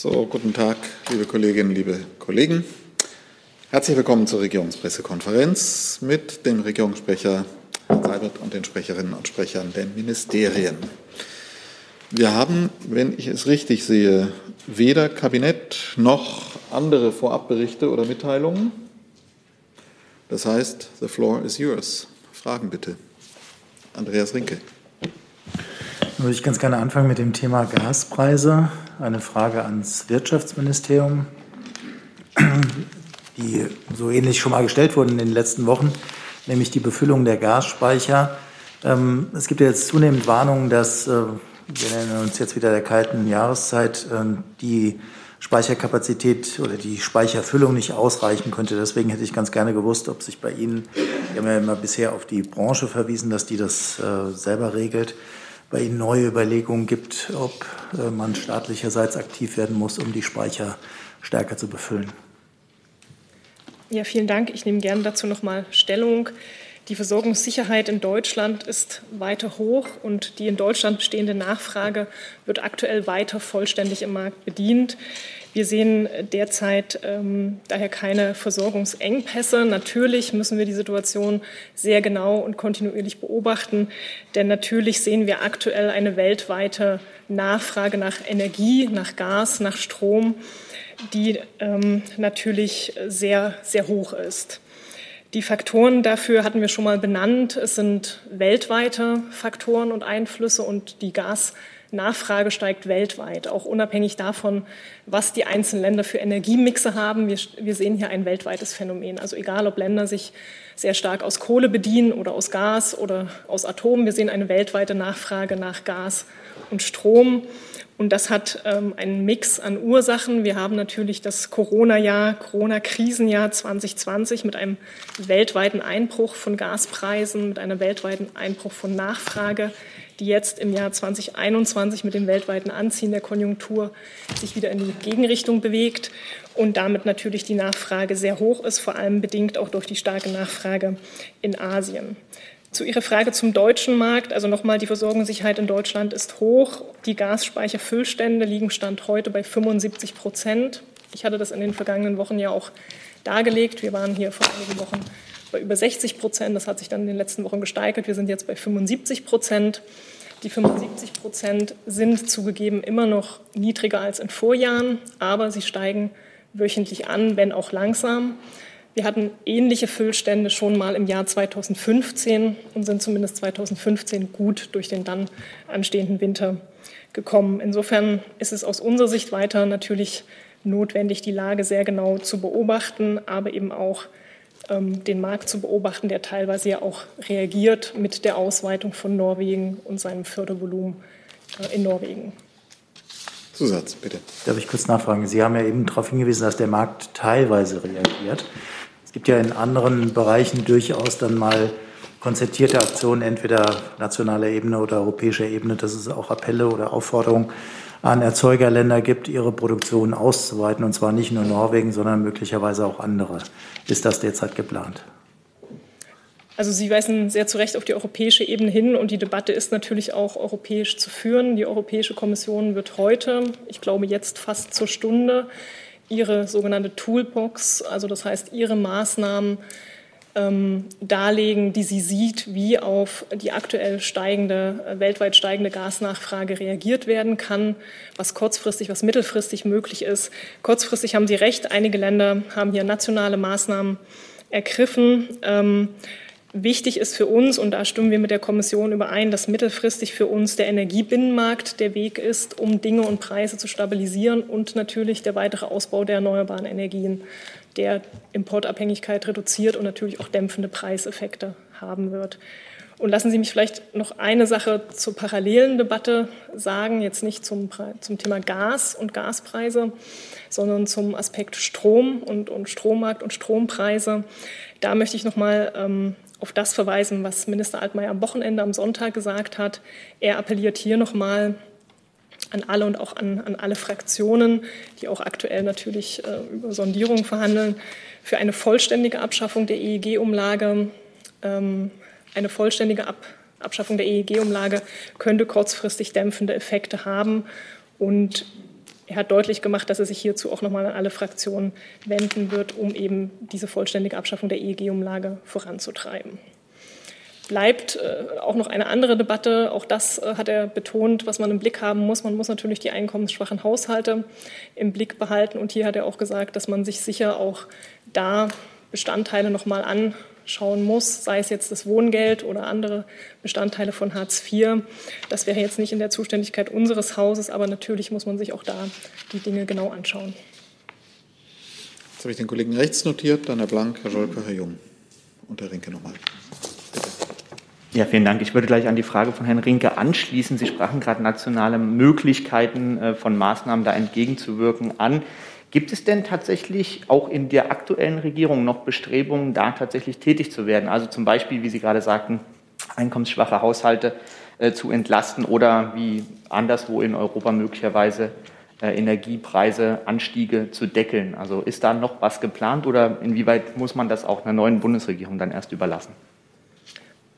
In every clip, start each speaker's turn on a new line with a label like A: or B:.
A: So, guten Tag, liebe Kolleginnen, liebe Kollegen. Herzlich willkommen zur Regierungspressekonferenz mit dem Regierungssprecher Herrn Seibert und den Sprecherinnen und Sprechern der Ministerien. Wir haben, wenn ich es richtig sehe, weder Kabinett noch andere Vorabberichte oder Mitteilungen. Das heißt, the floor is yours. Fragen bitte. Andreas Rinke.
B: Würde ich ganz gerne anfangen mit dem Thema Gaspreise eine Frage ans Wirtschaftsministerium, die so ähnlich schon mal gestellt wurden in den letzten Wochen, nämlich die Befüllung der Gasspeicher. Ähm, es gibt ja jetzt zunehmend Warnungen, dass, äh, wir nennen uns jetzt wieder der kalten Jahreszeit, ähm, die Speicherkapazität oder die Speicherfüllung nicht ausreichen könnte. Deswegen hätte ich ganz gerne gewusst, ob sich bei Ihnen, wir haben ja immer bisher auf die Branche verwiesen, dass die das äh, selber regelt, bei Ihnen neue Überlegungen gibt, ob äh, man staatlicherseits aktiv werden muss, um die Speicher stärker zu befüllen.
C: Ja, vielen Dank. Ich nehme gerne dazu noch mal Stellung. Die Versorgungssicherheit in Deutschland ist weiter hoch und die in Deutschland bestehende Nachfrage wird aktuell weiter vollständig im Markt bedient. Wir sehen derzeit ähm, daher keine Versorgungsengpässe. Natürlich müssen wir die Situation sehr genau und kontinuierlich beobachten, denn natürlich sehen wir aktuell eine weltweite Nachfrage nach Energie, nach Gas, nach Strom, die ähm, natürlich sehr, sehr hoch ist. Die Faktoren dafür hatten wir schon mal benannt. Es sind weltweite Faktoren und Einflüsse und die Gas Nachfrage steigt weltweit, auch unabhängig davon, was die einzelnen Länder für Energiemixe haben. Wir, wir, sehen hier ein weltweites Phänomen. Also egal, ob Länder sich sehr stark aus Kohle bedienen oder aus Gas oder aus Atom, wir sehen eine weltweite Nachfrage nach Gas und Strom. Und das hat ähm, einen Mix an Ursachen. Wir haben natürlich das Corona-Jahr, Corona-Krisenjahr 2020 mit einem weltweiten Einbruch von Gaspreisen, mit einem weltweiten Einbruch von Nachfrage die jetzt im Jahr 2021 mit dem weltweiten Anziehen der Konjunktur sich wieder in die Gegenrichtung bewegt und damit natürlich die Nachfrage sehr hoch ist, vor allem bedingt auch durch die starke Nachfrage in Asien. Zu Ihrer Frage zum deutschen Markt, also nochmal, die Versorgungssicherheit in Deutschland ist hoch. Die Gasspeicherfüllstände liegen Stand heute bei 75 Prozent. Ich hatte das in den vergangenen Wochen ja auch dargelegt. Wir waren hier vor einigen Wochen bei über 60 Prozent. Das hat sich dann in den letzten Wochen gesteigert. Wir sind jetzt bei 75 Prozent. Die 75 Prozent sind zugegeben immer noch niedriger als in Vorjahren, aber sie steigen wöchentlich an, wenn auch langsam. Wir hatten ähnliche Füllstände schon mal im Jahr 2015 und sind zumindest 2015 gut durch den dann anstehenden Winter gekommen. Insofern ist es aus unserer Sicht weiter natürlich notwendig, die Lage sehr genau zu beobachten, aber eben auch ähm, den Markt zu beobachten, der teilweise ja auch reagiert mit der Ausweitung von Norwegen und seinem Fördervolumen äh, in Norwegen.
B: Zusatz, bitte. Darf ich kurz nachfragen? Sie haben ja eben darauf hingewiesen, dass der Markt teilweise reagiert. Es gibt ja in anderen Bereichen durchaus dann mal konzertierte Aktionen, entweder nationaler Ebene oder europäischer Ebene, dass es auch Appelle oder Aufforderungen an Erzeugerländer gibt, ihre Produktion auszuweiten, und zwar nicht nur Norwegen, sondern möglicherweise auch andere. Ist das derzeit geplant?
C: Also Sie weisen sehr zu Recht auf die europäische Ebene hin und die Debatte ist natürlich auch europäisch zu führen. Die Europäische Kommission wird heute, ich glaube jetzt fast zur Stunde, ihre sogenannte Toolbox, also das heißt ihre Maßnahmen ähm, darlegen, die sie sieht, wie auf die aktuell steigende, äh, weltweit steigende Gasnachfrage reagiert werden kann, was kurzfristig, was mittelfristig möglich ist. Kurzfristig haben Sie recht, einige Länder haben hier nationale Maßnahmen ergriffen. Ähm, Wichtig ist für uns, und da stimmen wir mit der Kommission überein, dass mittelfristig für uns der Energiebinnenmarkt der Weg ist, um Dinge und Preise zu stabilisieren und natürlich der weitere Ausbau der erneuerbaren Energien der Importabhängigkeit reduziert und natürlich auch dämpfende Preiseffekte haben wird. Und lassen Sie mich vielleicht noch eine Sache zur parallelen Debatte sagen, jetzt nicht zum, zum Thema Gas und Gaspreise, sondern zum Aspekt Strom und, und Strommarkt und Strompreise. Da möchte ich noch mal ähm, auf das verweisen, was Minister Altmaier am Wochenende, am Sonntag gesagt hat. Er appelliert hier noch mal an alle und auch an, an alle Fraktionen, die auch aktuell natürlich äh, über Sondierungen verhandeln, für eine vollständige Abschaffung der EEG-Umlage. Ähm, eine vollständige Ab Abschaffung der EEG-Umlage könnte kurzfristig dämpfende Effekte haben und er hat deutlich gemacht, dass er sich hierzu auch nochmal an alle Fraktionen wenden wird, um eben diese vollständige Abschaffung der EEG-Umlage voranzutreiben. Bleibt äh, auch noch eine andere Debatte, auch das äh, hat er betont, was man im Blick haben muss. Man muss natürlich die einkommensschwachen Haushalte im Blick behalten. Und hier hat er auch gesagt, dass man sich sicher auch da Bestandteile nochmal anschauen muss, sei es jetzt das Wohngeld oder andere Bestandteile von Hartz IV. Das wäre jetzt nicht in der Zuständigkeit unseres Hauses, aber natürlich muss man sich auch da die Dinge genau anschauen.
A: Jetzt habe ich den Kollegen rechts notiert, dann Herr Blank, Herr Scholke, Herr Jung und Herr Rinke nochmal.
D: Bitte. Ja, vielen Dank. Ich würde gleich an die Frage von Herrn Rinke anschließen. Sie sprachen gerade nationale Möglichkeiten äh, von Maßnahmen da entgegenzuwirken an. Gibt es denn tatsächlich auch in der aktuellen Regierung noch Bestrebungen, da tatsächlich tätig zu werden? Also zum Beispiel, wie Sie gerade sagten, einkommensschwache Haushalte äh, zu entlasten oder wie anderswo in Europa möglicherweise äh, Energiepreise, Anstiege zu deckeln. Also ist da noch was geplant oder inwieweit muss man das auch einer neuen Bundesregierung dann erst überlassen?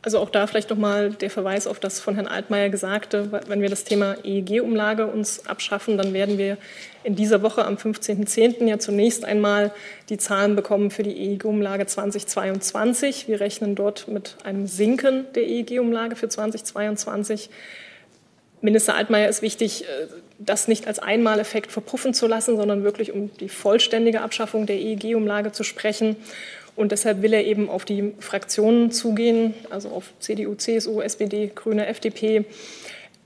C: Also auch da vielleicht nochmal der Verweis auf das von Herrn Altmaier Gesagte. Wenn wir das Thema EEG-Umlage uns abschaffen, dann werden wir in dieser Woche am 15.10. ja zunächst einmal die Zahlen bekommen für die EEG-Umlage 2022. Wir rechnen dort mit einem Sinken der EEG-Umlage für 2022. Minister Altmaier ist wichtig, äh, das nicht als Einmaleffekt verpuffen zu lassen, sondern wirklich um die vollständige Abschaffung der EEG-Umlage zu sprechen. Und deshalb will er eben auf die Fraktionen zugehen, also auf CDU, CSU, SPD, Grüne, FDP.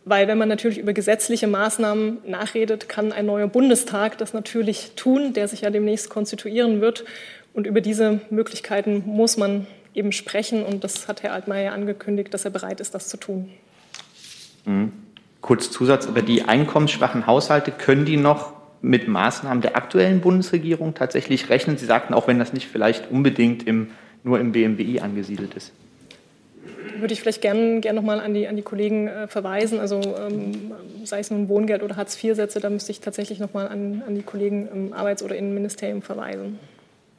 C: Weil wenn man natürlich über gesetzliche Maßnahmen nachredet, kann ein neuer Bundestag das natürlich tun, der sich ja demnächst konstituieren wird. Und über diese Möglichkeiten muss man eben sprechen. Und das hat Herr Altmaier angekündigt, dass er bereit ist, das zu tun.
D: Mhm. Kurz Zusatz, aber die einkommensschwachen Haushalte, können die noch mit Maßnahmen der aktuellen Bundesregierung tatsächlich rechnen? Sie sagten, auch wenn das nicht vielleicht unbedingt im, nur im BMWI angesiedelt ist.
C: Würde ich vielleicht gerne gern noch mal an die, an die Kollegen äh, verweisen. Also ähm, sei es nun Wohngeld oder Hartz-IV-Sätze, da müsste ich tatsächlich noch mal an, an die Kollegen im Arbeits- oder Innenministerium verweisen.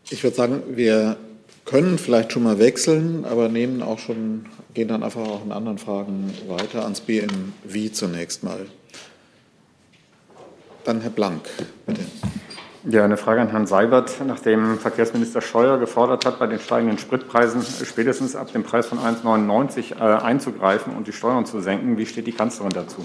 A: Ich würde sagen, wir können vielleicht schon mal wechseln, aber nehmen auch schon, gehen dann einfach auch in anderen Fragen weiter ans BMWI zunächst mal. Dann Herr Blank, bitte.
E: Ja, eine Frage an Herrn Seibert. Nachdem Verkehrsminister Scheuer gefordert hat, bei den steigenden Spritpreisen spätestens ab dem Preis von 1,99 äh, einzugreifen und die Steuern zu senken, wie steht die Kanzlerin dazu?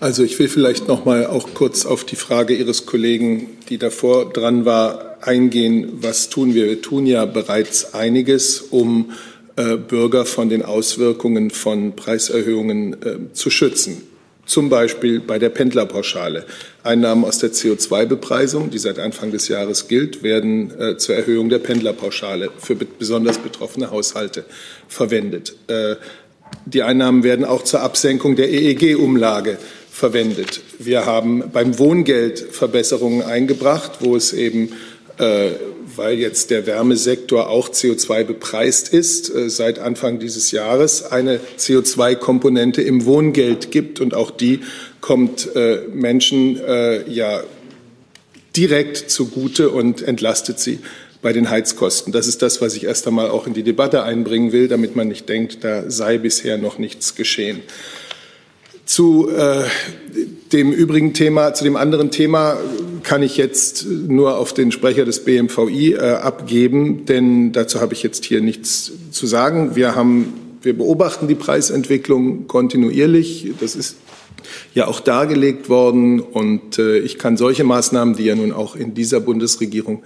F: Also ich will vielleicht noch mal auch kurz auf die Frage Ihres Kollegen, die davor dran war, eingehen. Was tun wir? Wir tun ja bereits einiges, um äh, Bürger von den Auswirkungen von Preiserhöhungen äh, zu schützen zum Beispiel bei der Pendlerpauschale. Einnahmen aus der CO2-Bepreisung, die seit Anfang des Jahres gilt, werden äh, zur Erhöhung der Pendlerpauschale für be besonders betroffene Haushalte verwendet. Äh, die Einnahmen werden auch zur Absenkung der EEG-Umlage verwendet. Wir haben beim Wohngeld Verbesserungen eingebracht, wo es eben äh, weil jetzt der Wärmesektor auch CO2 bepreist ist, äh, seit Anfang dieses Jahres eine CO2-Komponente im Wohngeld gibt. Und auch die kommt äh, Menschen äh, ja direkt zugute und entlastet sie bei den Heizkosten. Das ist das, was ich erst einmal auch in die Debatte einbringen will, damit man nicht denkt, da sei bisher noch nichts geschehen. Zu äh, dem übrigen Thema, zu dem anderen Thema kann ich jetzt nur auf den Sprecher des BMVI äh, abgeben, denn dazu habe ich jetzt hier nichts zu sagen. Wir haben, wir beobachten die Preisentwicklung kontinuierlich. Das ist ja auch dargelegt worden und äh, ich kann solche Maßnahmen, die ja nun auch in dieser Bundesregierung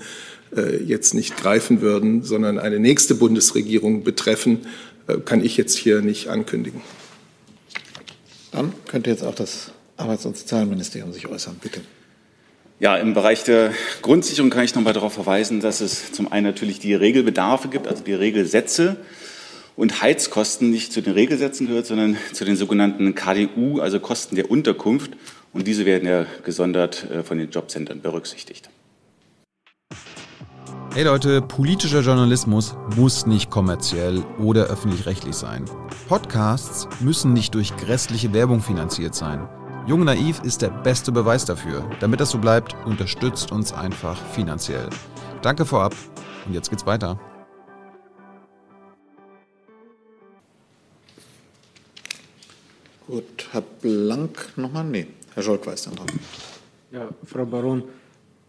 F: äh, jetzt nicht greifen würden, sondern eine nächste Bundesregierung betreffen, äh, kann ich jetzt hier nicht ankündigen.
A: Dann könnte jetzt auch das Arbeits- und Sozialministerium sich äußern. Bitte.
G: Ja, im Bereich der Grundsicherung kann ich noch mal darauf verweisen, dass es zum einen natürlich die Regelbedarfe gibt, also die Regelsätze und Heizkosten nicht zu den Regelsätzen gehört, sondern zu den sogenannten KDU, also Kosten der Unterkunft. Und diese werden ja gesondert äh, von den Jobcentern berücksichtigt.
H: Hey Leute, politischer Journalismus muss nicht kommerziell oder öffentlich-rechtlich sein. Podcasts müssen nicht durch grässliche Werbung finanziert sein. Jung Naiv ist der beste Beweis dafür. Damit das so bleibt, unterstützt uns einfach finanziell. Danke vorab und jetzt geht's weiter.
A: Gut, Herr Blank nochmal? Nee, Herr Scholk weiß dann dran.
I: Ja, Frau Baron,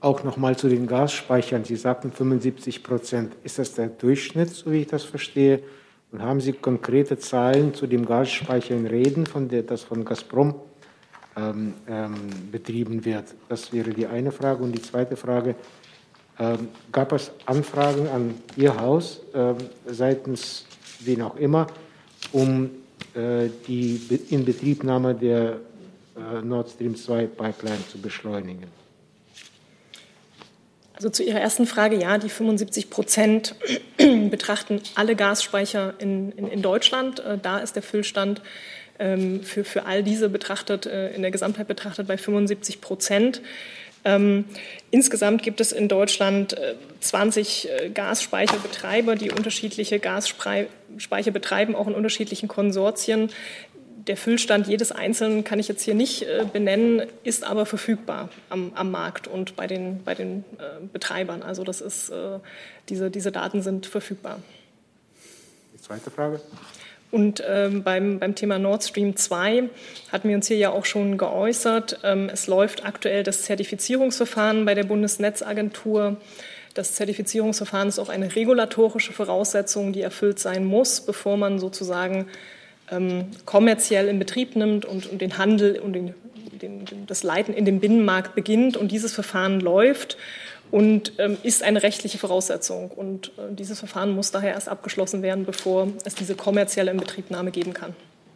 I: auch noch mal zu den Gasspeichern. Sie sagten 75 Prozent. Ist das der Durchschnitt, so wie ich das verstehe? Und haben Sie konkrete Zahlen zu dem Gasspeicher in Reden, von der, das von Gazprom ähm, ähm, betrieben wird? Das wäre die eine Frage. Und die zweite Frage, ähm, gab es Anfragen an Ihr Haus ähm, seitens wen auch immer, um äh, die Inbetriebnahme der äh, Nord Stream 2 Pipeline zu beschleunigen?
C: Also zu Ihrer ersten Frage, ja, die 75 Prozent betrachten alle Gasspeicher in, in, in Deutschland. Äh, da ist der Füllstand für, für all diese betrachtet, äh, in der Gesamtheit betrachtet bei 75 Prozent. Ähm, insgesamt gibt es in Deutschland äh, 20 äh, Gasspeicherbetreiber, die unterschiedliche Gasspeicher betreiben, auch in unterschiedlichen Konsortien der Füllstand jedes Einzelnen kann ich jetzt hier nicht äh, benennen, ist aber verfügbar am, am, Markt und bei den, bei den äh, Betreibern. Also das ist, äh, diese, diese Daten sind verfügbar.
I: Die zweite Frage.
C: Und ähm, beim, beim Thema Nord Stream 2 hatten wir uns hier ja auch schon geäußert. Ähm, es läuft aktuell das Zertifizierungsverfahren bei der Bundesnetzagentur. Das Zertifizierungsverfahren ist auch eine regulatorische Voraussetzung, die erfüllt sein muss, bevor man sozusagen ähm, kommerziell in Betrieb nimmt und, und den Handel und den, den, das Leiten in dem Binnenmarkt beginnt. Und dieses Verfahren läuft und ähm, ist eine rechtliche Voraussetzung. Und äh, dieses Verfahren muss daher erst abgeschlossen werden, bevor es diese kommerzielle Inbetriebnahme geben kann.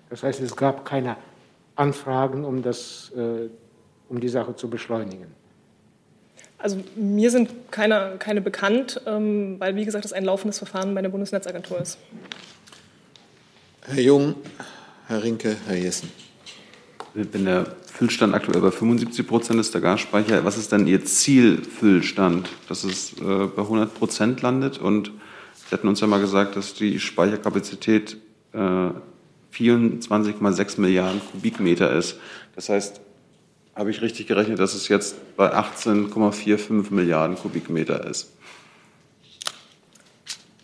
I: Das heißt, es gab keine Anfragen, um, das, äh, um die Sache zu beschleunigen.
C: Also mir sind keine, keine bekannt, ähm, weil, wie gesagt, es ein laufendes Verfahren bei der Bundesnetzagentur ist.
A: Herr Jung, Herr Rinke, Herr Jessen.
J: Wenn der Füllstand aktuell bei 75 Prozent ist, der Gasspeicher, was ist denn Ihr Zielfüllstand, dass es äh, bei 100 Prozent landet? Und Sie hatten uns ja mal gesagt, dass die Speicherkapazität äh, 24,6 Milliarden Kubikmeter ist. Das heißt, habe ich richtig gerechnet, dass es jetzt bei 18,45 Milliarden Kubikmeter ist?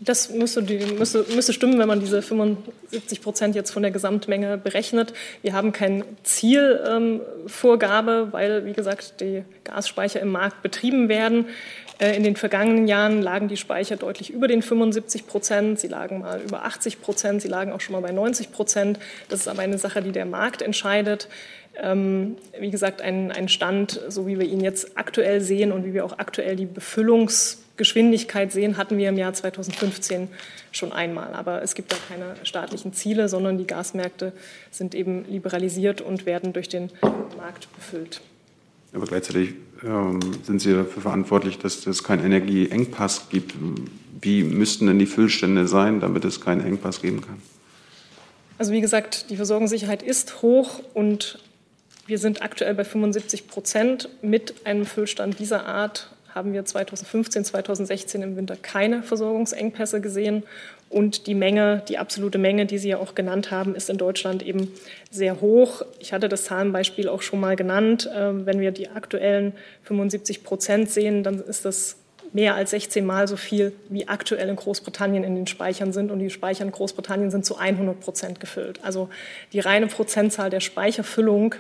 C: Das müsste, die, müsste, müsste, stimmen, wenn man diese 75 Prozent jetzt von der Gesamtmenge berechnet. Wir haben keine Zielvorgabe, ähm, weil, wie gesagt, die Gasspeicher im Markt betrieben werden. Äh, in den vergangenen Jahren lagen die Speicher deutlich über den 75 Prozent. Sie lagen mal über 80 Prozent. Sie lagen auch schon mal bei 90 Prozent. Das ist aber eine Sache, die der Markt entscheidet. Ähm, wie gesagt, ein, ein Stand, so wie wir ihn jetzt aktuell sehen und wie wir auch aktuell die Befüllungs Geschwindigkeit sehen, hatten wir im Jahr 2015 schon einmal. Aber es gibt da keine staatlichen Ziele, sondern die Gasmärkte sind eben liberalisiert und werden durch den Markt befüllt.
J: Aber gleichzeitig ähm, sind Sie dafür verantwortlich, dass es keinen Energieengpass gibt. Wie müssten denn die Füllstände sein, damit es keinen Engpass geben kann?
C: Also wie gesagt, die Versorgungssicherheit ist hoch und wir sind aktuell bei 75 Prozent mit einem Füllstand dieser Art haben wir 2015, 2016 im Winter keine Versorgungsengpässe gesehen. Und die Menge, die absolute Menge, die Sie ja auch genannt haben, ist in Deutschland eben sehr hoch. Ich hatte das Zahlenbeispiel auch schon mal genannt. Ähm, wenn wir die aktuellen 75 Prozent sehen, dann ist das mehr als 16 Mal so viel, wie aktuell in Großbritannien in den Speichern sind. Und die Speicher in Großbritannien sind zu 100 Prozent gefüllt. Also die reine Prozentzahl der Speicherfüllung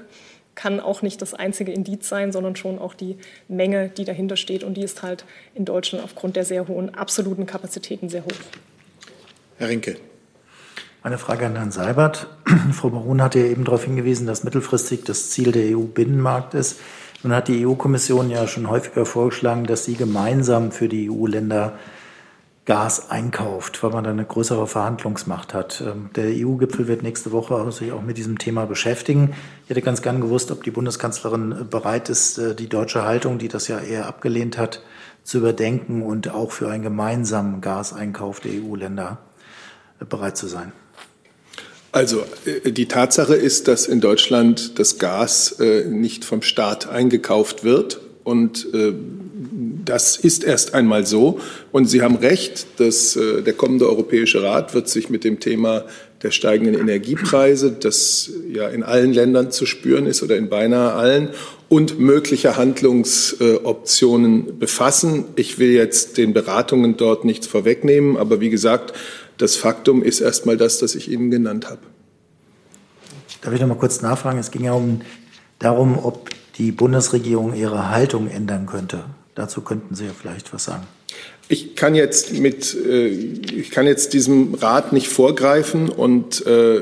C: kann auch nicht das einzige Indiz sein, sondern schon auch die Menge, die dahinter steht. Und die ist halt in Deutschland aufgrund der sehr hohen absoluten Kapazitäten sehr hoch.
A: Herr Rinke.
B: Eine Frage an Herrn Seibert. Frau Baron hat ja eben darauf hingewiesen, dass mittelfristig das Ziel der EU-Binnenmarkt ist. Nun hat die EU-Kommission ja schon häufiger vorgeschlagen, dass sie gemeinsam für die EU-Länder Gas einkauft, weil man dann eine größere Verhandlungsmacht hat. Ähm, der EU-Gipfel wird nächste Woche sich auch mit diesem Thema beschäftigen. Ich hätte ganz gern gewusst, ob die Bundeskanzlerin bereit ist, äh, die deutsche Haltung, die das ja eher abgelehnt hat, zu überdenken und auch für einen gemeinsamen Gaseinkauf der EU-Länder äh, bereit zu sein.
F: Also äh, die Tatsache ist, dass in Deutschland das Gas nicht vom Staat eingekauft wird und das ist erst einmal so. Und Sie haben recht, dass äh, der kommende Europäische Rat wird sich mit dem Thema der steigenden Energiepreise, das ja in allen Ländern zu spüren ist oder in beinahe allen, und möglicher Handlungsoptionen befassen. Ich will jetzt den Beratungen dort nichts vorwegnehmen, aber wie gesagt, das Faktum ist erstmal das, das ich Ihnen genannt habe.
B: Darf ich noch mal kurz nachfragen? Es ging ja um darum, ob die Bundesregierung ihre Haltung ändern könnte. Dazu könnten Sie ja vielleicht was sagen.
F: Ich kann jetzt mit, äh, ich kann jetzt diesem Rat nicht vorgreifen und äh,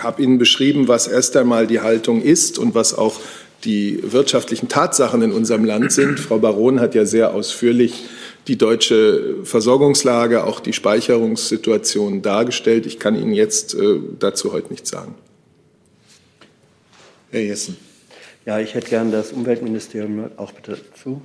F: habe Ihnen beschrieben, was erst einmal die Haltung ist und was auch die wirtschaftlichen Tatsachen in unserem Land sind. Frau Baron hat ja sehr ausführlich die deutsche Versorgungslage, auch die Speicherungssituation dargestellt. Ich kann Ihnen jetzt äh, dazu heute nichts sagen.
A: Herr Jessen.
K: Ja, ich hätte gern das Umweltministerium auch bitte zu.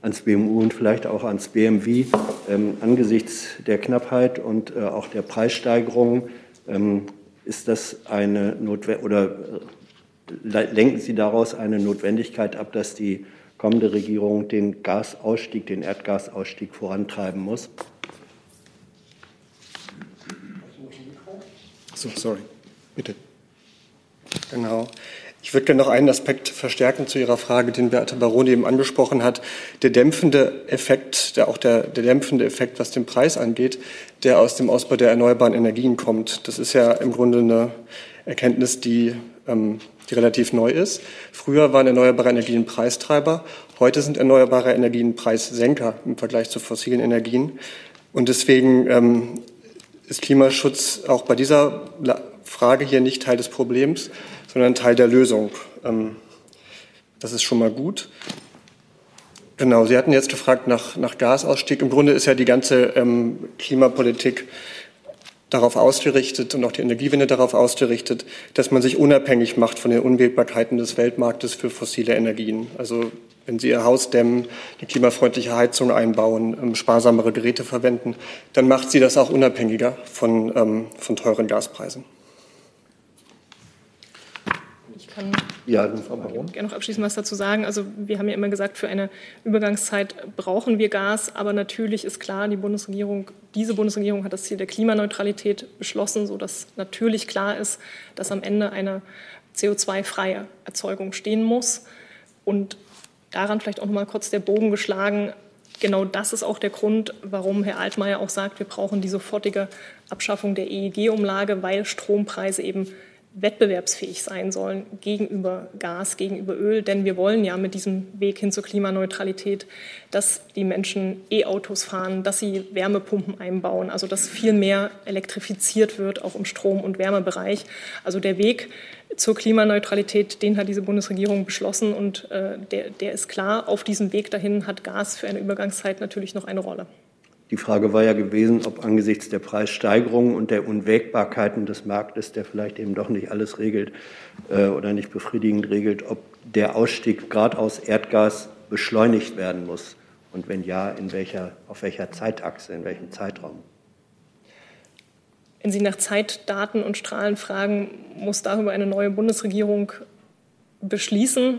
K: ans BMU und vielleicht auch ans BMW ähm, angesichts der Knappheit und äh, auch der Preissteigerung ähm, ist das eine Notwendigkeit oder äh, lenken Sie daraus eine Notwendigkeit ab, dass die kommende Regierung den Gasausstieg, den Erdgasausstieg vorantreiben muss?
A: So, sorry, bitte.
L: Genau. Ich würde gerne noch einen Aspekt verstärken zu Ihrer Frage, den Beate Baroni eben angesprochen hat. Der dämpfende Effekt, der, auch der, der dämpfende Effekt, was den Preis angeht, der aus dem Ausbau der erneuerbaren Energien kommt. Das ist ja im Grunde eine Erkenntnis, die, ähm, die relativ neu ist. Früher waren erneuerbare Energien Preistreiber. Heute sind erneuerbare Energien Preissenker im Vergleich zu fossilen Energien. Und deswegen ähm, ist Klimaschutz auch bei dieser Frage hier nicht Teil des Problems, sondern Teil der Lösung. Ähm, das ist schon mal gut. Genau, Sie hatten jetzt gefragt nach, nach Gasausstieg. Im Grunde ist ja die ganze ähm, Klimapolitik darauf ausgerichtet und auch die Energiewende darauf ausgerichtet, dass man sich unabhängig macht von den Unwägbarkeiten des Weltmarktes für fossile Energien. Also wenn Sie Ihr Haus dämmen, eine klimafreundliche Heizung einbauen, ähm, sparsamere Geräte verwenden, dann macht Sie das auch unabhängiger von, von teuren Gaspreisen
C: kann ja, gerne noch abschließend was dazu sagen. Also wir haben ja immer gesagt, für eine Übergangszeit brauchen wir Gas, aber natürlich ist klar, die Bundesregierung, diese Bundesregierung hat das Ziel der Klimaneutralität beschlossen, sodass natürlich klar ist, dass am Ende eine CO2-freie Erzeugung stehen muss. Und daran vielleicht auch noch mal kurz der Bogen geschlagen. Genau das ist auch der Grund, warum Herr Altmaier auch sagt, wir brauchen die sofortige Abschaffung der EEG-Umlage, weil Strompreise eben wettbewerbsfähig sein sollen gegenüber Gas, gegenüber Öl. Denn wir wollen ja mit diesem Weg hin zur Klimaneutralität, dass die Menschen E-Autos fahren, dass sie Wärmepumpen einbauen, also dass viel mehr elektrifiziert wird, auch im Strom- und Wärmebereich. Also der Weg zur Klimaneutralität, den hat diese Bundesregierung beschlossen und äh, der, der ist klar. Auf diesem Weg dahin hat Gas für eine Übergangszeit natürlich noch eine Rolle.
K: Die Frage war ja gewesen, ob angesichts der Preissteigerungen und der Unwägbarkeiten des Marktes, der vielleicht eben doch nicht alles regelt äh, oder nicht befriedigend regelt, ob der Ausstieg gerade aus Erdgas beschleunigt werden muss. Und wenn ja, in welcher, auf welcher Zeitachse, in welchem Zeitraum?
C: Wenn Sie nach Zeitdaten und Strahlen fragen, muss darüber eine neue Bundesregierung beschließen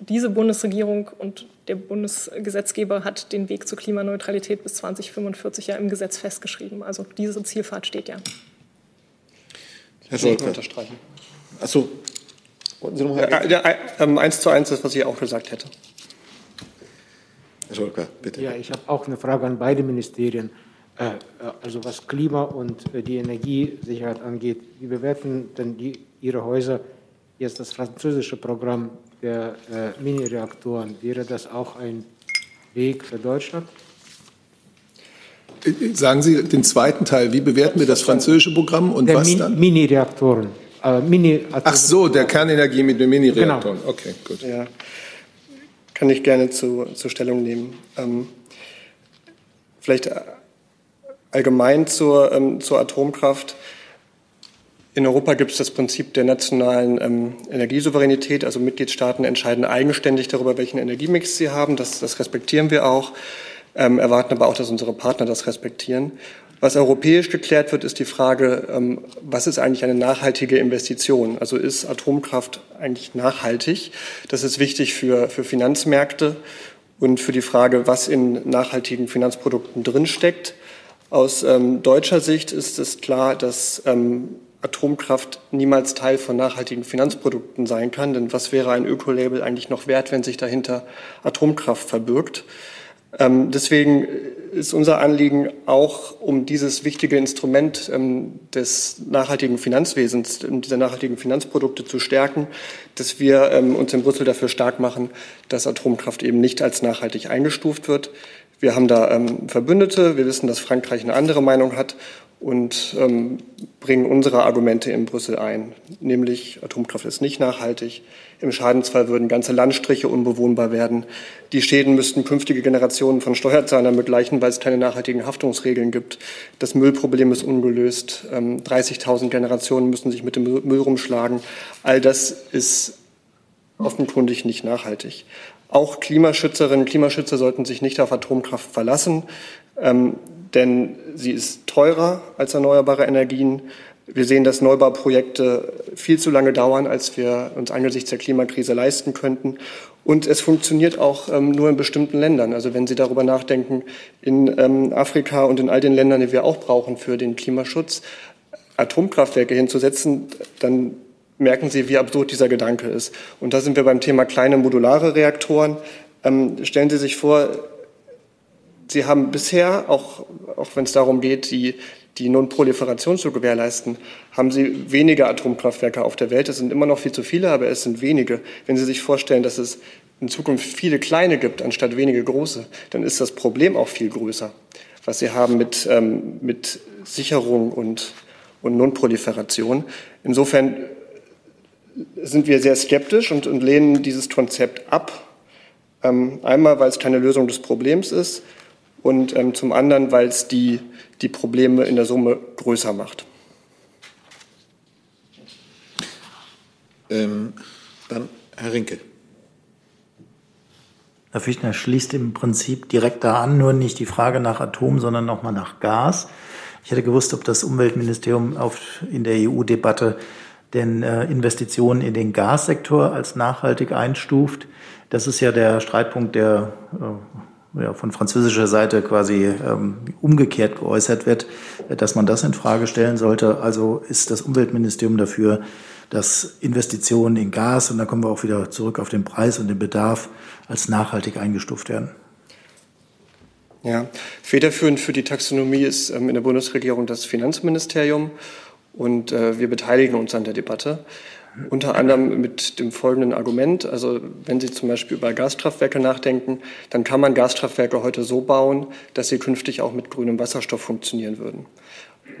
C: diese Bundesregierung und der Bundesgesetzgeber hat den Weg zur Klimaneutralität bis 2045 ja im Gesetz festgeschrieben. Also diese Zielfahrt steht ja.
A: Herr Scholz. unterstreichen. Achso.
L: Sie noch mal ja, ja, ähm, eins zu eins ist, was ich auch gesagt hätte.
B: Herr Scholker, bitte. Ja, ich habe auch eine Frage an beide Ministerien. Äh, äh, also was Klima und äh, die Energiesicherheit angeht, wie bewerten denn die, Ihre Häuser jetzt das französische Programm der äh, Mini-Reaktoren. Wäre das auch ein Weg für Deutschland?
F: Sagen Sie den zweiten Teil. Wie bewerten wir das französische Programm und
B: der
F: was
B: Min
F: dann?
B: Mini-Reaktoren.
F: Äh, Mini Ach so, der Kernenergie mit den Mini-Reaktoren. Genau. Okay, gut.
L: Ja, kann ich gerne zu, zur Stellung nehmen. Ähm, vielleicht allgemein zur, ähm, zur Atomkraft. In Europa gibt es das Prinzip der nationalen ähm, Energiesouveränität. Also Mitgliedstaaten entscheiden eigenständig darüber, welchen Energiemix sie haben. Das, das respektieren wir auch, ähm, erwarten aber auch, dass unsere Partner das respektieren. Was europäisch geklärt wird, ist die Frage, ähm, was ist eigentlich eine nachhaltige Investition? Also ist Atomkraft eigentlich nachhaltig? Das ist wichtig für, für Finanzmärkte und für die Frage, was in nachhaltigen Finanzprodukten drinsteckt. Aus ähm, deutscher Sicht ist es klar, dass ähm, Atomkraft niemals Teil von nachhaltigen Finanzprodukten sein kann. Denn was wäre ein Ökolabel eigentlich noch wert, wenn sich dahinter Atomkraft verbirgt? Ähm, deswegen ist unser Anliegen auch, um dieses wichtige Instrument ähm, des nachhaltigen Finanzwesens, dieser nachhaltigen Finanzprodukte zu stärken, dass wir ähm, uns in Brüssel dafür stark machen, dass Atomkraft eben nicht als nachhaltig eingestuft wird. Wir haben da ähm, Verbündete. Wir wissen, dass Frankreich eine andere Meinung hat und ähm, bringen unsere Argumente in Brüssel ein, nämlich Atomkraft ist nicht nachhaltig. Im Schadensfall würden ganze Landstriche unbewohnbar werden. Die Schäden müssten künftige Generationen von Steuerzahlern begleichen, weil es keine nachhaltigen Haftungsregeln gibt. Das Müllproblem ist ungelöst. 30.000 ähm, Generationen müssen sich mit dem Müll rumschlagen. All das ist offenkundig nicht nachhaltig. Auch Klimaschützerinnen und Klimaschützer sollten sich nicht auf Atomkraft verlassen. Ähm, denn sie ist teurer als erneuerbare Energien. Wir sehen, dass Neubauprojekte viel zu lange dauern, als wir uns angesichts der Klimakrise leisten könnten. Und es funktioniert auch ähm, nur in bestimmten Ländern. Also wenn Sie darüber nachdenken, in ähm, Afrika und in all den Ländern, die wir auch brauchen für den Klimaschutz, Atomkraftwerke hinzusetzen, dann merken Sie, wie absurd dieser Gedanke ist. Und da sind wir beim Thema kleine modulare Reaktoren. Ähm, stellen Sie sich vor, Sie haben bisher, auch, auch wenn es darum geht, die, die Non-Proliferation zu gewährleisten, haben Sie wenige Atomkraftwerke auf der Welt. Es sind immer noch viel zu viele, aber es sind wenige. Wenn Sie sich vorstellen, dass es in Zukunft viele kleine gibt, anstatt wenige große, dann ist das Problem auch viel größer, was Sie haben mit, ähm, mit Sicherung und, und Non-Proliferation. Insofern sind wir sehr skeptisch und, und lehnen dieses Konzept ab. Ähm, einmal, weil es keine Lösung des Problems ist und ähm, zum anderen, weil es die, die Probleme in der Summe größer macht.
A: Ähm, dann Herr Rinke.
B: Herr Fichtner schließt im Prinzip direkt da an, nur nicht die Frage nach Atom, sondern nochmal nach Gas. Ich hätte gewusst, ob das Umweltministerium auf, in der EU-Debatte denn äh, Investitionen in den Gassektor als nachhaltig einstuft. Das ist ja der Streitpunkt, der äh, ja, von französischer Seite quasi ähm, umgekehrt geäußert wird, dass man das in Frage stellen sollte. Also ist das Umweltministerium dafür, dass Investitionen in Gas, und da kommen wir auch wieder zurück auf den Preis und den Bedarf, als nachhaltig eingestuft werden.
L: Ja, federführend für die Taxonomie ist ähm, in der Bundesregierung das Finanzministerium und äh, wir beteiligen uns an der Debatte. Unter anderem mit dem folgenden Argument. Also wenn Sie zum Beispiel über Gaskraftwerke nachdenken, dann kann man Gaskraftwerke heute so bauen, dass sie künftig auch mit grünem Wasserstoff funktionieren würden.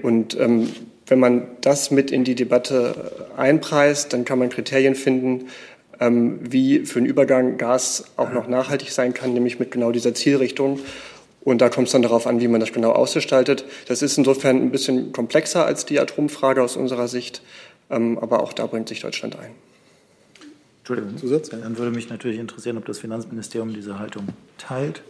L: Und ähm, wenn man das mit in die Debatte einpreist, dann kann man Kriterien finden, ähm, wie für den Übergang Gas auch noch nachhaltig sein kann, nämlich mit genau dieser Zielrichtung. Und da kommt es dann darauf an, wie man das genau ausgestaltet. Das ist insofern ein bisschen komplexer als die Atomfrage aus unserer Sicht. Ähm, aber auch da bringt sich Deutschland ein.
B: Entschuldigung, Zusatz? Dann würde mich natürlich interessieren, ob das Finanzministerium diese Haltung teilt.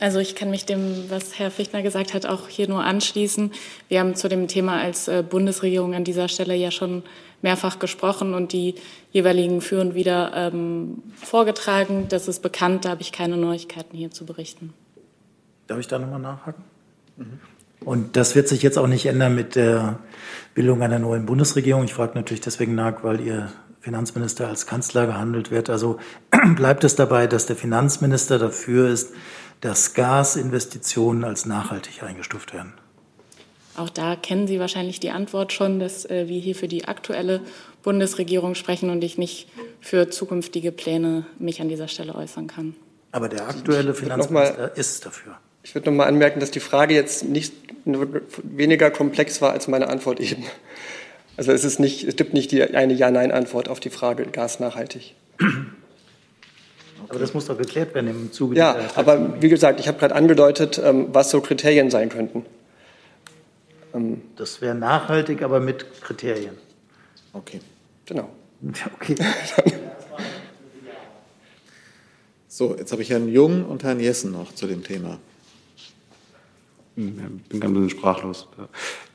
M: Also ich kann mich dem, was Herr Fichtner gesagt hat, auch hier nur anschließen. Wir haben zu dem Thema als äh, Bundesregierung an dieser Stelle ja schon mehrfach gesprochen und die jeweiligen Führen wieder ähm, vorgetragen. Das ist bekannt, da habe ich keine Neuigkeiten hier zu berichten.
B: Darf ich da nochmal nachhaken? Mhm. Und das wird sich jetzt auch nicht ändern mit der Bildung einer neuen Bundesregierung. Ich frage natürlich deswegen nach, weil Ihr Finanzminister als Kanzler gehandelt wird. Also bleibt es dabei, dass der Finanzminister dafür ist, dass Gasinvestitionen als nachhaltig eingestuft werden?
M: Auch da kennen Sie wahrscheinlich die Antwort schon, dass äh, wir hier für die aktuelle Bundesregierung sprechen und ich nicht für zukünftige Pläne mich an dieser Stelle äußern kann.
B: Aber der aktuelle Finanzminister mal, ist dafür.
L: Ich würde noch mal anmerken, dass die Frage jetzt nicht weniger komplex war als meine Antwort eben. Also es, ist nicht, es gibt nicht die, eine Ja-Nein-Antwort auf die Frage Gas nachhaltig.
B: Aber das muss doch geklärt werden im Zuge
L: Ja, aber wie gesagt, ich habe gerade angedeutet, ähm, was so Kriterien sein könnten.
B: Ähm, das wäre nachhaltig, aber mit Kriterien.
A: Okay.
L: Genau.
B: Okay.
A: so, jetzt habe ich Herrn Jung und Herrn Jessen noch zu dem Thema.
J: bin gerade ein bisschen sprachlos.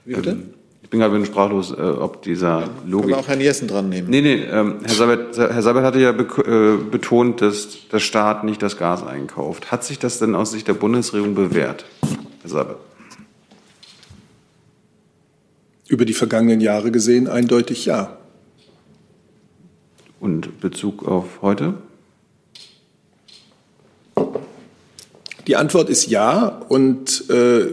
A: Wie bitte?
J: Ähm, ich bin gerade ein bisschen sprachlos, äh, ob dieser ja, Logik.
A: Können wir auch Herrn Jessen dran nehmen?
J: Nee, nee, ähm, Herr, Seibert, Herr Seibert hatte ja be äh, betont, dass der Staat nicht das Gas einkauft. Hat sich das denn aus Sicht der Bundesregierung bewährt, Herr Seibert?
F: Über die vergangenen Jahre gesehen eindeutig ja.
J: Und Bezug auf heute?
F: Die Antwort ist ja. Und äh,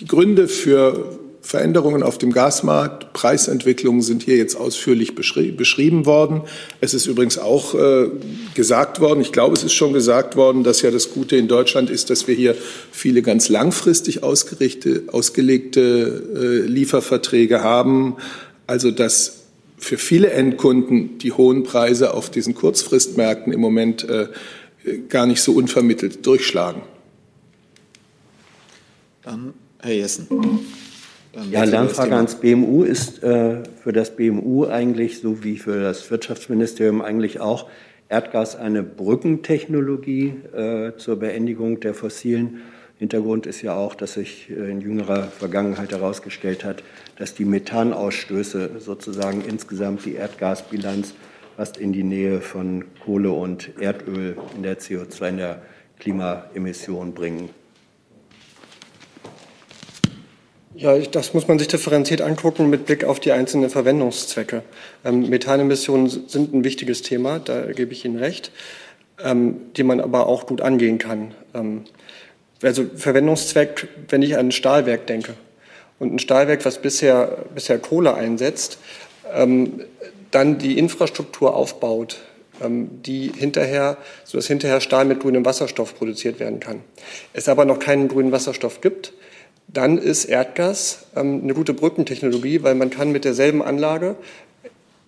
F: die Gründe für Veränderungen auf dem Gasmarkt, Preisentwicklungen sind hier jetzt ausführlich beschri beschrieben worden. Es ist übrigens auch äh, gesagt worden, ich glaube, es ist schon gesagt worden, dass ja das Gute in Deutschland ist, dass wir hier viele ganz langfristig ausgelegte äh, Lieferverträge haben. Also dass für viele Endkunden die hohen Preise auf diesen Kurzfristmärkten im Moment äh, gar nicht so unvermittelt durchschlagen.
A: Dann Herr Jessen.
K: Dann ja, Lernfrage ans BMU ist äh, für das BMU eigentlich, so wie für das Wirtschaftsministerium eigentlich auch, Erdgas eine Brückentechnologie äh, zur Beendigung der fossilen. Hintergrund ist ja auch, dass sich äh, in jüngerer Vergangenheit herausgestellt hat, dass die Methanausstöße sozusagen insgesamt die Erdgasbilanz fast in die Nähe von Kohle und Erdöl in der CO2 in der Klimaemission bringen.
L: Ja, das muss man sich differenziert angucken mit Blick auf die einzelnen Verwendungszwecke. Ähm, Methanemissionen sind ein wichtiges Thema, da gebe ich Ihnen recht, ähm, die man aber auch gut angehen kann. Ähm, also Verwendungszweck, wenn ich an ein Stahlwerk denke und ein Stahlwerk, was bisher, bisher Kohle einsetzt, ähm, dann die Infrastruktur aufbaut, ähm, die hinterher, sodass hinterher Stahl mit grünem Wasserstoff produziert werden kann. Es aber noch keinen grünen Wasserstoff gibt, dann ist Erdgas ähm, eine gute Brückentechnologie, weil man kann mit derselben Anlage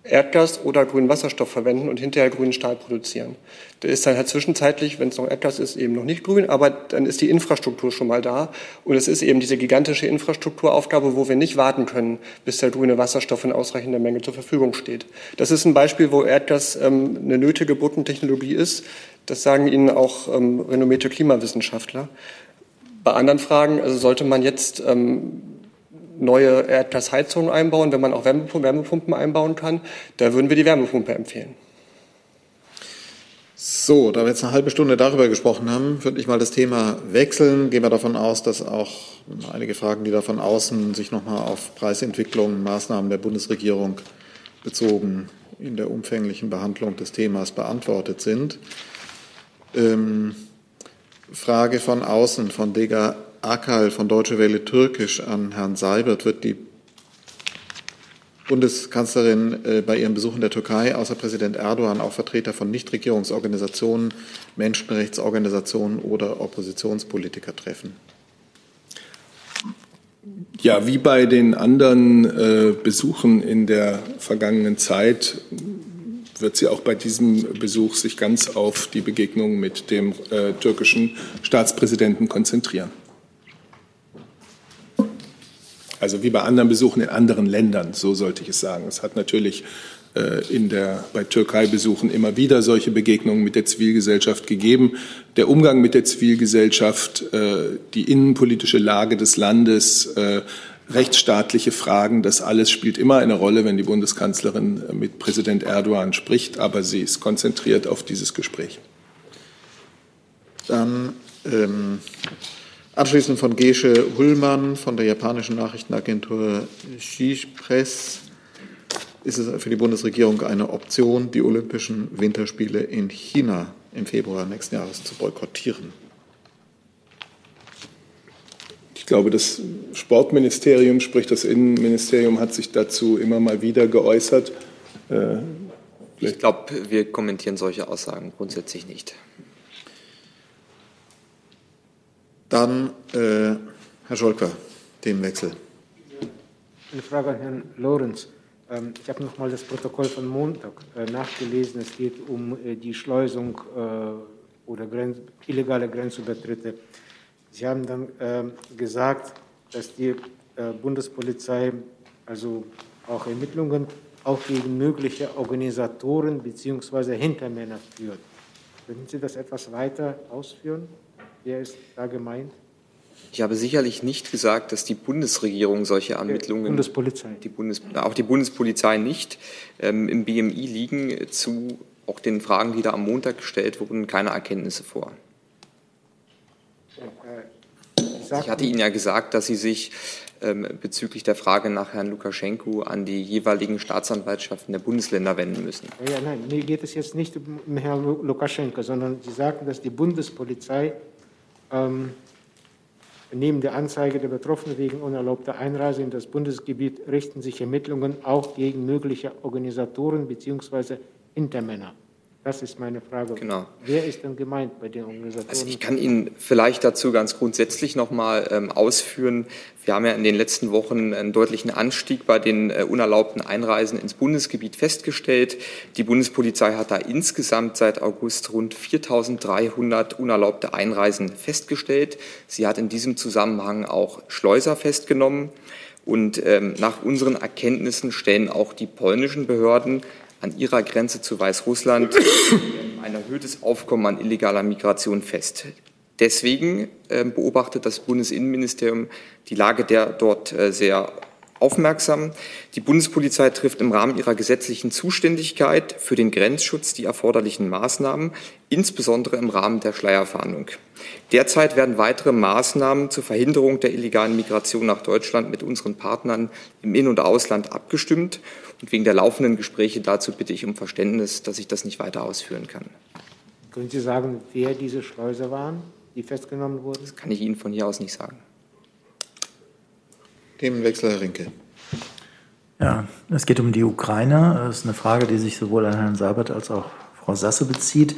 L: Erdgas oder grünen Wasserstoff verwenden und hinterher grünen Stahl produzieren. Der ist dann halt zwischenzeitlich, wenn es noch Erdgas ist, eben noch nicht grün, aber dann ist die Infrastruktur schon mal da. Und es ist eben diese gigantische Infrastrukturaufgabe, wo wir nicht warten können, bis der grüne Wasserstoff in ausreichender Menge zur Verfügung steht. Das ist ein Beispiel, wo Erdgas ähm, eine nötige Brückentechnologie ist. Das sagen Ihnen auch ähm, renommierte Klimawissenschaftler. Bei anderen Fragen also sollte man jetzt ähm, neue Erdgasheizungen einbauen, wenn man auch Wärmepumpen, einbauen kann. Da würden wir die Wärmepumpe empfehlen.
A: So, da wir jetzt eine halbe Stunde darüber gesprochen haben, würde ich mal das Thema wechseln. Gehen wir davon aus, dass auch einige Fragen, die da von außen sich nochmal auf Preisentwicklung, Maßnahmen der Bundesregierung bezogen in der umfänglichen Behandlung des Themas beantwortet sind. Ähm, Frage von außen, von Dega Akal von Deutsche Welle Türkisch an Herrn Seibert. Wird die Bundeskanzlerin äh, bei ihrem Besuch in der Türkei außer Präsident Erdogan auch Vertreter von Nichtregierungsorganisationen, Menschenrechtsorganisationen oder Oppositionspolitiker treffen?
F: Ja, wie bei den anderen äh, Besuchen in der vergangenen Zeit wird sie auch bei diesem Besuch sich ganz auf die Begegnung mit dem äh, türkischen Staatspräsidenten konzentrieren. Also wie bei anderen Besuchen in anderen Ländern, so sollte ich es sagen. Es hat natürlich äh, in der, bei Türkei-Besuchen immer wieder solche Begegnungen mit der Zivilgesellschaft gegeben. Der Umgang mit der Zivilgesellschaft, äh, die innenpolitische Lage des Landes, äh, rechtsstaatliche Fragen, das alles spielt immer eine Rolle, wenn die Bundeskanzlerin mit Präsident Erdogan spricht, aber sie ist konzentriert auf dieses Gespräch.
A: Dann ähm, anschließend von Gesche Hullmann von der japanischen Nachrichtenagentur Press ist es für die Bundesregierung eine Option, die Olympischen Winterspiele in China im Februar nächsten Jahres zu boykottieren.
F: Ich glaube, das Sportministerium, sprich das Innenministerium, hat sich dazu immer mal wieder geäußert.
N: Äh, ich glaube, wir kommentieren solche Aussagen grundsätzlich nicht.
A: Dann äh, Herr Scholker, Themenwechsel.
I: Eine Frage an Herrn Lorenz. Ähm, ich habe noch mal das Protokoll von Montag äh, nachgelesen. Es geht um äh, die Schleusung äh, oder Grenz illegale Grenzübertritte. Sie haben dann äh, gesagt, dass die äh, Bundespolizei also auch Ermittlungen auch gegen mögliche Organisatoren bzw. Hintermänner führt. Könnten Sie das etwas weiter ausführen? Wer ist da gemeint?
N: Ich habe sicherlich nicht gesagt, dass die Bundesregierung solche Ermittlungen. Die
I: Bundespolizei.
N: Die Bundes, auch die Bundespolizei nicht. Ähm, Im BMI liegen zu auch den Fragen, die da am Montag gestellt wurden, keine Erkenntnisse vor. Ich hatte Ihnen ja gesagt, dass Sie sich ähm, bezüglich der Frage nach Herrn Lukaschenko an die jeweiligen Staatsanwaltschaften der Bundesländer wenden müssen.
I: Ja, nein, mir geht es jetzt nicht um Herrn Lukaschenko, sondern Sie sagten, dass die Bundespolizei ähm, neben der Anzeige der Betroffenen wegen unerlaubter Einreise in das Bundesgebiet richten sich Ermittlungen auch gegen mögliche Organisatoren bzw. Hintermänner. Das ist meine Frage.
N: Genau.
I: Wer ist denn gemeint bei den Organisatoren?
N: Also ich kann Ihnen vielleicht dazu ganz grundsätzlich noch mal ähm, ausführen. Wir haben ja in den letzten Wochen einen deutlichen Anstieg bei den äh, unerlaubten Einreisen ins Bundesgebiet festgestellt. Die Bundespolizei hat da insgesamt seit August rund 4.300 unerlaubte Einreisen festgestellt. Sie hat in diesem Zusammenhang auch Schleuser festgenommen. Und ähm, nach unseren Erkenntnissen stellen auch die polnischen Behörden an ihrer Grenze zu Weißrussland ein erhöhtes Aufkommen an illegaler Migration fest. Deswegen äh, beobachtet das Bundesinnenministerium die Lage der dort äh, sehr aufmerksam. Die Bundespolizei trifft im Rahmen ihrer gesetzlichen Zuständigkeit für den Grenzschutz die erforderlichen Maßnahmen, insbesondere im Rahmen der Schleierfahndung. Derzeit werden weitere Maßnahmen zur Verhinderung der illegalen Migration nach Deutschland mit unseren Partnern im In- und Ausland abgestimmt. Und wegen der laufenden Gespräche dazu bitte ich um Verständnis, dass ich das nicht weiter ausführen kann.
I: Können Sie sagen, wer diese Schleuser waren, die festgenommen wurden?
N: Das kann ich Ihnen von hier aus nicht sagen.
A: Themenwechsel, Herr Rinke.
B: Ja, es geht um die Ukraine. Das ist eine Frage, die sich sowohl an Herrn Seibert als auch Frau Sasse bezieht.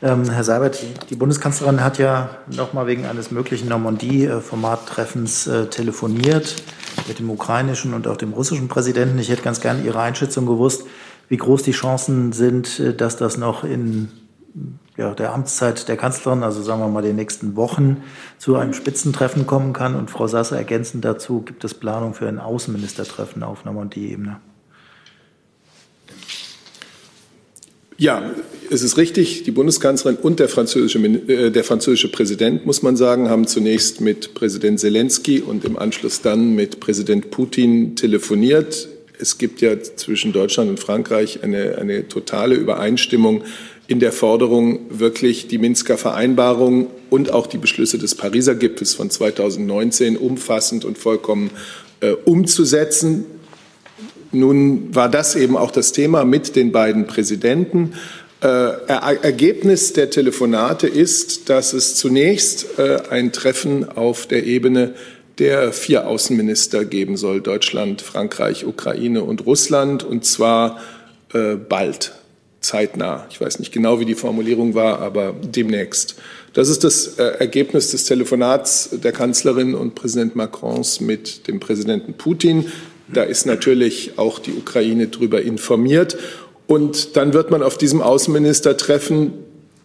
B: Ähm, Herr Seibert, die Bundeskanzlerin hat ja noch mal wegen eines möglichen Normandie-Formattreffens äh, telefoniert mit dem ukrainischen und auch dem russischen Präsidenten. Ich hätte ganz gerne Ihre Einschätzung gewusst, wie groß die Chancen sind, äh, dass das noch in ja, der Amtszeit der Kanzlerin, also sagen wir mal den nächsten Wochen, zu einem Spitzentreffen kommen kann. Und Frau Sasse ergänzend dazu, gibt es Planung für ein Außenministertreffen auf Normandie-Ebene?
F: Ja, es ist richtig. Die Bundeskanzlerin und der französische, äh, der französische Präsident, muss man sagen, haben zunächst mit Präsident Zelensky und im Anschluss dann mit Präsident Putin telefoniert. Es gibt ja zwischen Deutschland und Frankreich eine, eine totale Übereinstimmung in der Forderung, wirklich die Minsker Vereinbarung und auch die Beschlüsse des Pariser Gipfels von 2019 umfassend und vollkommen äh, umzusetzen. Nun war das eben auch das Thema mit den beiden Präsidenten. Äh, Ergebnis der Telefonate ist, dass es zunächst äh, ein Treffen auf der Ebene der vier Außenminister geben soll, Deutschland, Frankreich, Ukraine und Russland, und zwar äh, bald zeitnah. Ich weiß nicht genau, wie die Formulierung war, aber demnächst. Das ist das äh, Ergebnis des Telefonats der Kanzlerin und Präsident Macrons mit dem Präsidenten Putin. Da ist natürlich auch die Ukraine darüber informiert. Und dann wird man auf diesem Außenministertreffen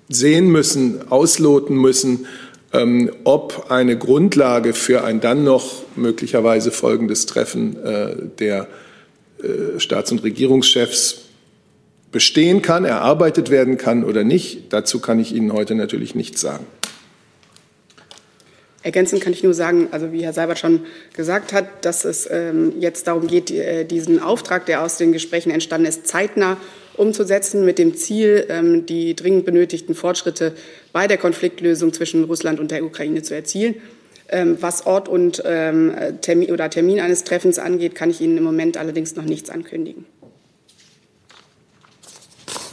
F: sehen müssen, ausloten müssen, ähm, ob eine Grundlage für ein dann noch möglicherweise folgendes Treffen äh, der äh, Staats- und Regierungschefs bestehen kann, erarbeitet werden kann oder nicht. Dazu kann ich Ihnen heute natürlich nichts sagen.
O: Ergänzend kann ich nur sagen, also wie Herr Seibert schon gesagt hat, dass es ähm, jetzt darum geht, äh, diesen Auftrag, der aus den Gesprächen entstanden ist, zeitnah umzusetzen, mit dem Ziel, ähm, die dringend benötigten Fortschritte bei der Konfliktlösung zwischen Russland und der Ukraine zu erzielen. Ähm, was Ort und ähm, Termin oder Termin eines Treffens angeht, kann ich Ihnen im Moment allerdings noch nichts ankündigen.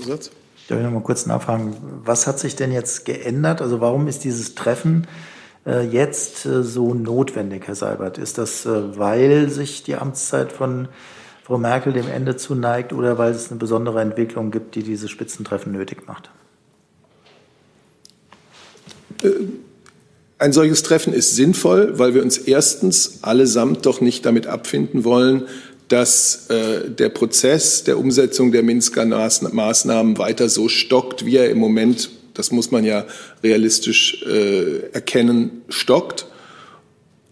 B: Zusatz? Darf ich noch mal kurz nachfragen, was hat sich denn jetzt geändert? Also warum ist dieses Treffen äh, jetzt äh, so notwendig, Herr Seibert? Ist das, äh, weil sich die Amtszeit von Frau Merkel dem Ende zuneigt oder weil es eine besondere Entwicklung gibt, die dieses Spitzentreffen nötig macht?
F: Ein solches Treffen ist sinnvoll, weil wir uns erstens allesamt doch nicht damit abfinden wollen, dass äh, der Prozess der Umsetzung der Minsker Maßnahmen weiter so stockt, wie er im Moment, das muss man ja realistisch äh, erkennen, stockt.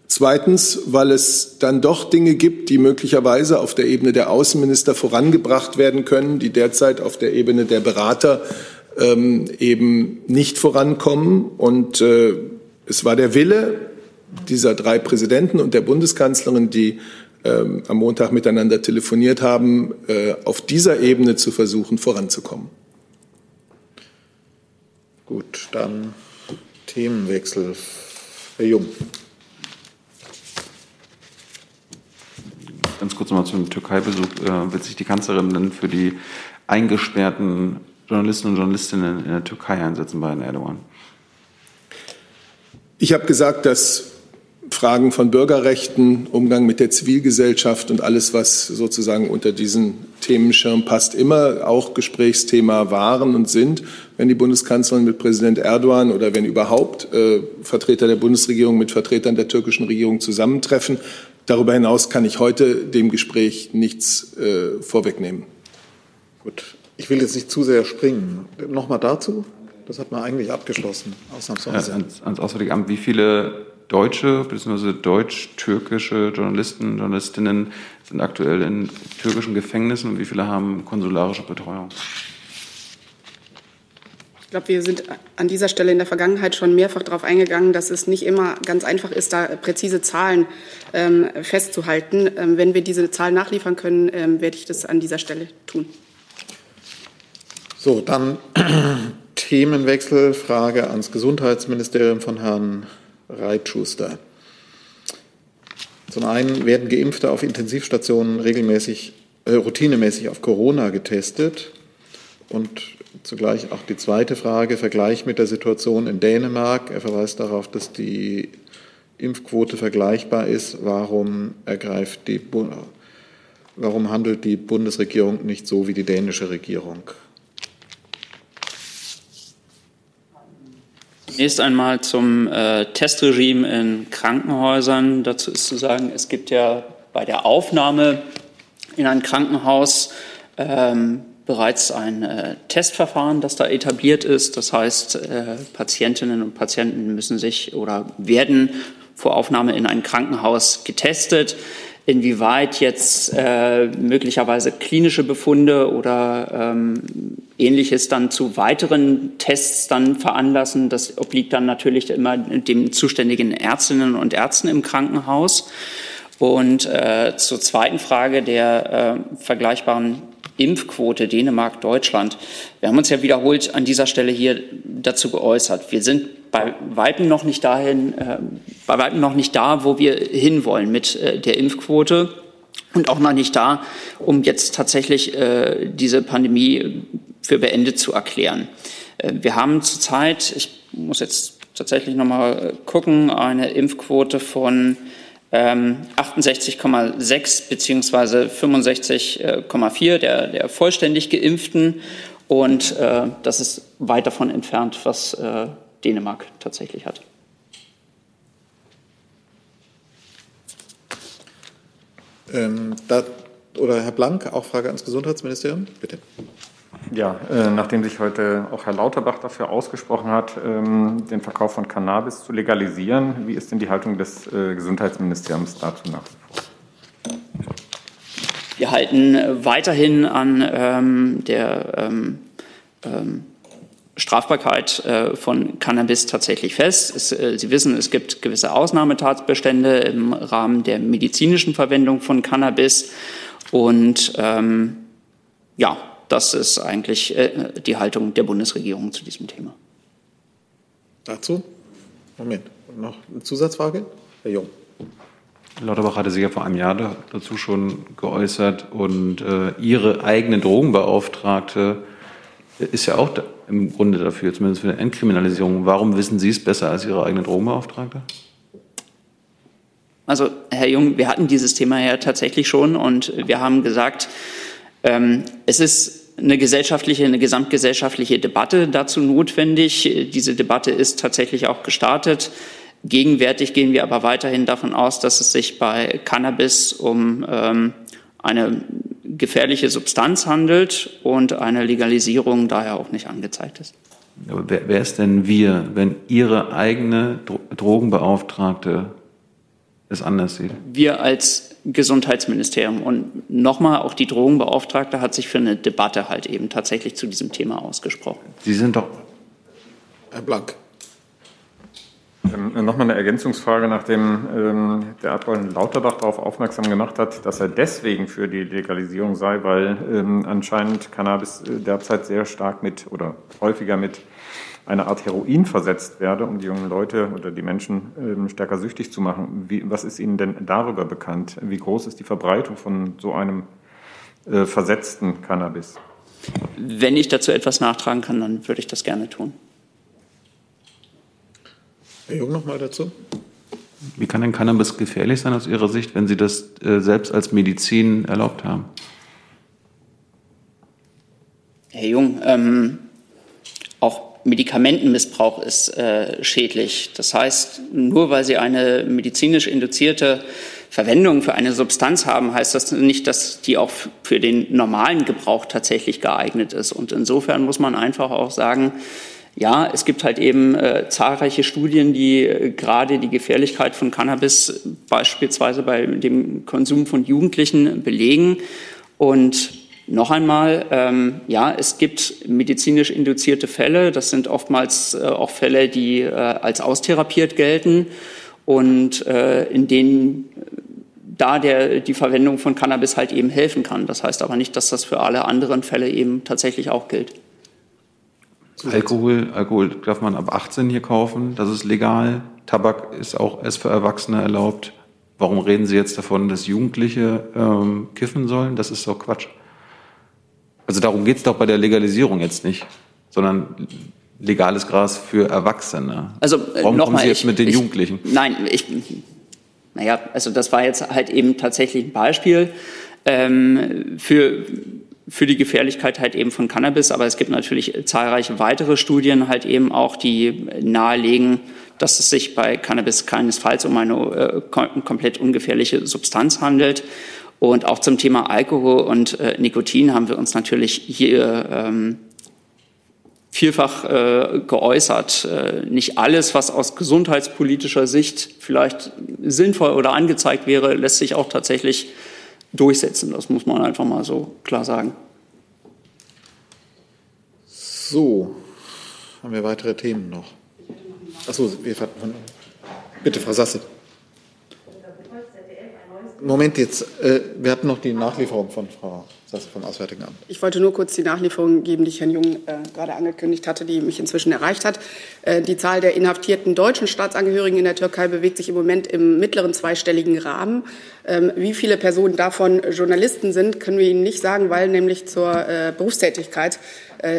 F: Zweitens, weil es dann doch Dinge gibt, die möglicherweise auf der Ebene der Außenminister vorangebracht werden können, die derzeit auf der Ebene der Berater ähm, eben nicht vorankommen. Und äh, es war der Wille dieser drei Präsidenten und der Bundeskanzlerin, die ähm, am Montag miteinander telefoniert haben, äh, auf dieser Ebene zu versuchen, voranzukommen.
A: Gut, dann Themenwechsel. Herr Jung.
J: Ganz kurz mal zum Türkei-Besuch. Äh, wird sich die Kanzlerin denn für die eingesperrten Journalisten und Journalistinnen in der Türkei einsetzen bei Herrn Erdogan?
F: Ich habe gesagt, dass Fragen von Bürgerrechten, Umgang mit der Zivilgesellschaft und alles, was sozusagen unter diesen Themenschirm passt, immer auch Gesprächsthema waren und sind, wenn die Bundeskanzlerin mit Präsident Erdogan oder wenn überhaupt äh, Vertreter der Bundesregierung mit Vertretern der türkischen Regierung zusammentreffen. Darüber hinaus kann ich heute dem Gespräch nichts äh, vorwegnehmen.
A: Gut, ich will jetzt nicht zu sehr springen. Nochmal dazu? Das hat man eigentlich abgeschlossen, ausnahmsweise.
J: Ja, ans, ans Auswärtige Amt, wie viele deutsche bzw. deutsch-türkische Journalisten und Journalistinnen sind aktuell in türkischen Gefängnissen und wie viele haben konsularische Betreuung?
O: Ich glaube, wir sind an dieser Stelle in der Vergangenheit schon mehrfach darauf eingegangen, dass es nicht immer ganz einfach ist, da präzise Zahlen ähm, festzuhalten. Ähm, wenn wir diese Zahlen nachliefern können, ähm, werde ich das an dieser Stelle tun.
A: So, dann Themenwechsel, Frage ans Gesundheitsministerium von Herrn Reitschuster. Zum einen werden Geimpfte auf Intensivstationen regelmäßig, äh, routinemäßig auf Corona getestet. Und zugleich auch die zweite Frage, Vergleich mit der Situation in Dänemark. Er verweist darauf, dass die Impfquote vergleichbar ist. Warum ergreift die, warum handelt die Bundesregierung nicht so wie die dänische Regierung?
P: Zunächst einmal zum äh, Testregime in Krankenhäusern. Dazu ist zu sagen, es gibt ja bei der Aufnahme in ein Krankenhaus ähm, bereits ein äh, Testverfahren, das da etabliert ist. Das heißt, äh, Patientinnen und Patienten müssen sich oder werden vor Aufnahme in ein Krankenhaus getestet inwieweit jetzt äh, möglicherweise klinische Befunde oder ähm, ähnliches dann zu weiteren Tests dann veranlassen. Das obliegt dann natürlich immer den zuständigen Ärztinnen und Ärzten im Krankenhaus. Und äh, zur zweiten Frage der äh, vergleichbaren Impfquote Dänemark, Deutschland. Wir haben uns ja wiederholt an dieser Stelle hier dazu geäußert. Wir sind bei weitem noch nicht dahin, äh, bei weitem noch nicht da, wo wir hinwollen mit äh, der Impfquote und auch noch nicht da, um jetzt tatsächlich äh, diese Pandemie für beendet zu erklären. Äh, wir haben zurzeit, ich muss jetzt tatsächlich noch mal gucken, eine Impfquote von 68,6 ähm, beziehungsweise 65,4 der, der vollständig Geimpften. Und äh, das ist weit davon entfernt, was äh, Dänemark tatsächlich hat.
A: Ähm, da, oder Herr Blank, auch Frage ans Gesundheitsministerium, bitte.
E: Ja, äh, nachdem sich heute auch Herr Lauterbach dafür ausgesprochen hat, ähm, den Verkauf von Cannabis zu legalisieren, wie ist denn die Haltung des äh, Gesundheitsministeriums dazu nach?
P: Wir halten weiterhin an ähm, der ähm, ähm, Strafbarkeit äh, von Cannabis tatsächlich fest. Es, äh, Sie wissen, es gibt gewisse Ausnahmetatbestände im Rahmen der medizinischen Verwendung von Cannabis. Und ähm, ja, das ist eigentlich äh, die Haltung der Bundesregierung zu diesem Thema.
A: Dazu? Moment, noch eine Zusatzfrage? Herr Jung.
J: Lauterbach hatte sich ja vor einem Jahr dazu schon geäußert und äh, Ihre eigene Drogenbeauftragte ist ja auch im Grunde dafür, zumindest für eine Entkriminalisierung. Warum wissen Sie es besser als Ihre eigene Drogenbeauftragte?
P: Also, Herr Jung, wir hatten dieses Thema ja tatsächlich schon und wir haben gesagt, ähm, es ist eine gesellschaftliche, eine gesamtgesellschaftliche Debatte dazu notwendig. Diese Debatte ist tatsächlich auch gestartet. Gegenwärtig gehen wir aber weiterhin davon aus, dass es sich bei Cannabis um ähm, eine gefährliche Substanz handelt und eine Legalisierung daher auch nicht angezeigt ist.
J: Aber wer, wer ist denn wir, wenn Ihre eigene Drogenbeauftragte es anders sieht?
P: Wir als Gesundheitsministerium und nochmal, auch die Drogenbeauftragte hat sich für eine Debatte halt eben tatsächlich zu diesem Thema ausgesprochen.
J: Sie sind doch.
A: Herr Blank.
E: Ähm, Nochmal eine Ergänzungsfrage, nachdem ähm, der Abgeordnete Lauterbach darauf aufmerksam gemacht hat, dass er deswegen für die Legalisierung sei, weil ähm, anscheinend Cannabis äh, derzeit sehr stark mit oder häufiger mit einer Art Heroin versetzt werde, um die jungen Leute oder die Menschen ähm, stärker süchtig zu machen. Wie, was ist Ihnen denn darüber bekannt? Wie groß ist die Verbreitung von so einem äh, versetzten Cannabis?
P: Wenn ich dazu etwas nachtragen kann, dann würde ich das gerne tun.
A: Herr Jung noch mal dazu.
J: Wie kann denn Cannabis gefährlich sein aus Ihrer Sicht, wenn Sie das äh, selbst als Medizin erlaubt haben?
P: Herr Jung, ähm, auch Medikamentenmissbrauch ist äh, schädlich. Das heißt, nur weil Sie eine medizinisch induzierte Verwendung für eine Substanz haben, heißt das nicht, dass die auch für den normalen Gebrauch tatsächlich geeignet ist. Und insofern muss man einfach auch sagen, ja, es gibt halt eben äh, zahlreiche Studien, die äh, gerade die Gefährlichkeit von Cannabis beispielsweise bei dem Konsum von Jugendlichen belegen. Und noch einmal, ähm, ja, es gibt medizinisch induzierte Fälle. Das sind oftmals äh, auch Fälle, die äh, als austherapiert gelten und äh, in denen da der, die Verwendung von Cannabis halt eben helfen kann. Das heißt aber nicht, dass das für alle anderen Fälle eben tatsächlich auch gilt.
J: Alkohol, Alkohol darf man ab 18 hier kaufen, das ist legal. Tabak ist auch erst für Erwachsene erlaubt. Warum reden Sie jetzt davon, dass Jugendliche ähm, kiffen sollen? Das ist doch Quatsch. Also darum geht es doch bei der Legalisierung jetzt nicht, sondern legales Gras für Erwachsene.
P: Also
J: äh, Warum kommen
P: mal,
J: Sie jetzt
P: ich,
J: mit den
P: ich,
J: Jugendlichen?
P: Nein, ich, naja, also das war jetzt halt eben tatsächlich ein Beispiel ähm, für für die Gefährlichkeit halt eben von Cannabis. Aber es gibt natürlich zahlreiche weitere Studien halt eben auch, die nahelegen, dass es sich bei Cannabis keinesfalls um eine äh, komplett ungefährliche Substanz handelt. Und auch zum Thema Alkohol und äh, Nikotin haben wir uns natürlich hier ähm, vielfach äh, geäußert. Äh, nicht alles, was aus gesundheitspolitischer Sicht vielleicht sinnvoll oder angezeigt wäre, lässt sich auch tatsächlich durchsetzen. Das muss man einfach mal so klar sagen.
A: So, haben wir weitere Themen noch? Achso, wir bitte, Frau Sasse. Moment jetzt, äh, wir hatten noch die Nachlieferung von Frau Sasse vom Auswärtigen Amt.
O: Ich wollte nur kurz die Nachlieferung geben, die ich Herrn Jung äh, gerade angekündigt hatte, die mich inzwischen erreicht hat. Äh, die Zahl der inhaftierten deutschen Staatsangehörigen in der Türkei bewegt sich im Moment im mittleren zweistelligen Rahmen. Ähm, wie viele Personen davon Journalisten sind, können wir Ihnen nicht sagen, weil nämlich zur äh, Berufstätigkeit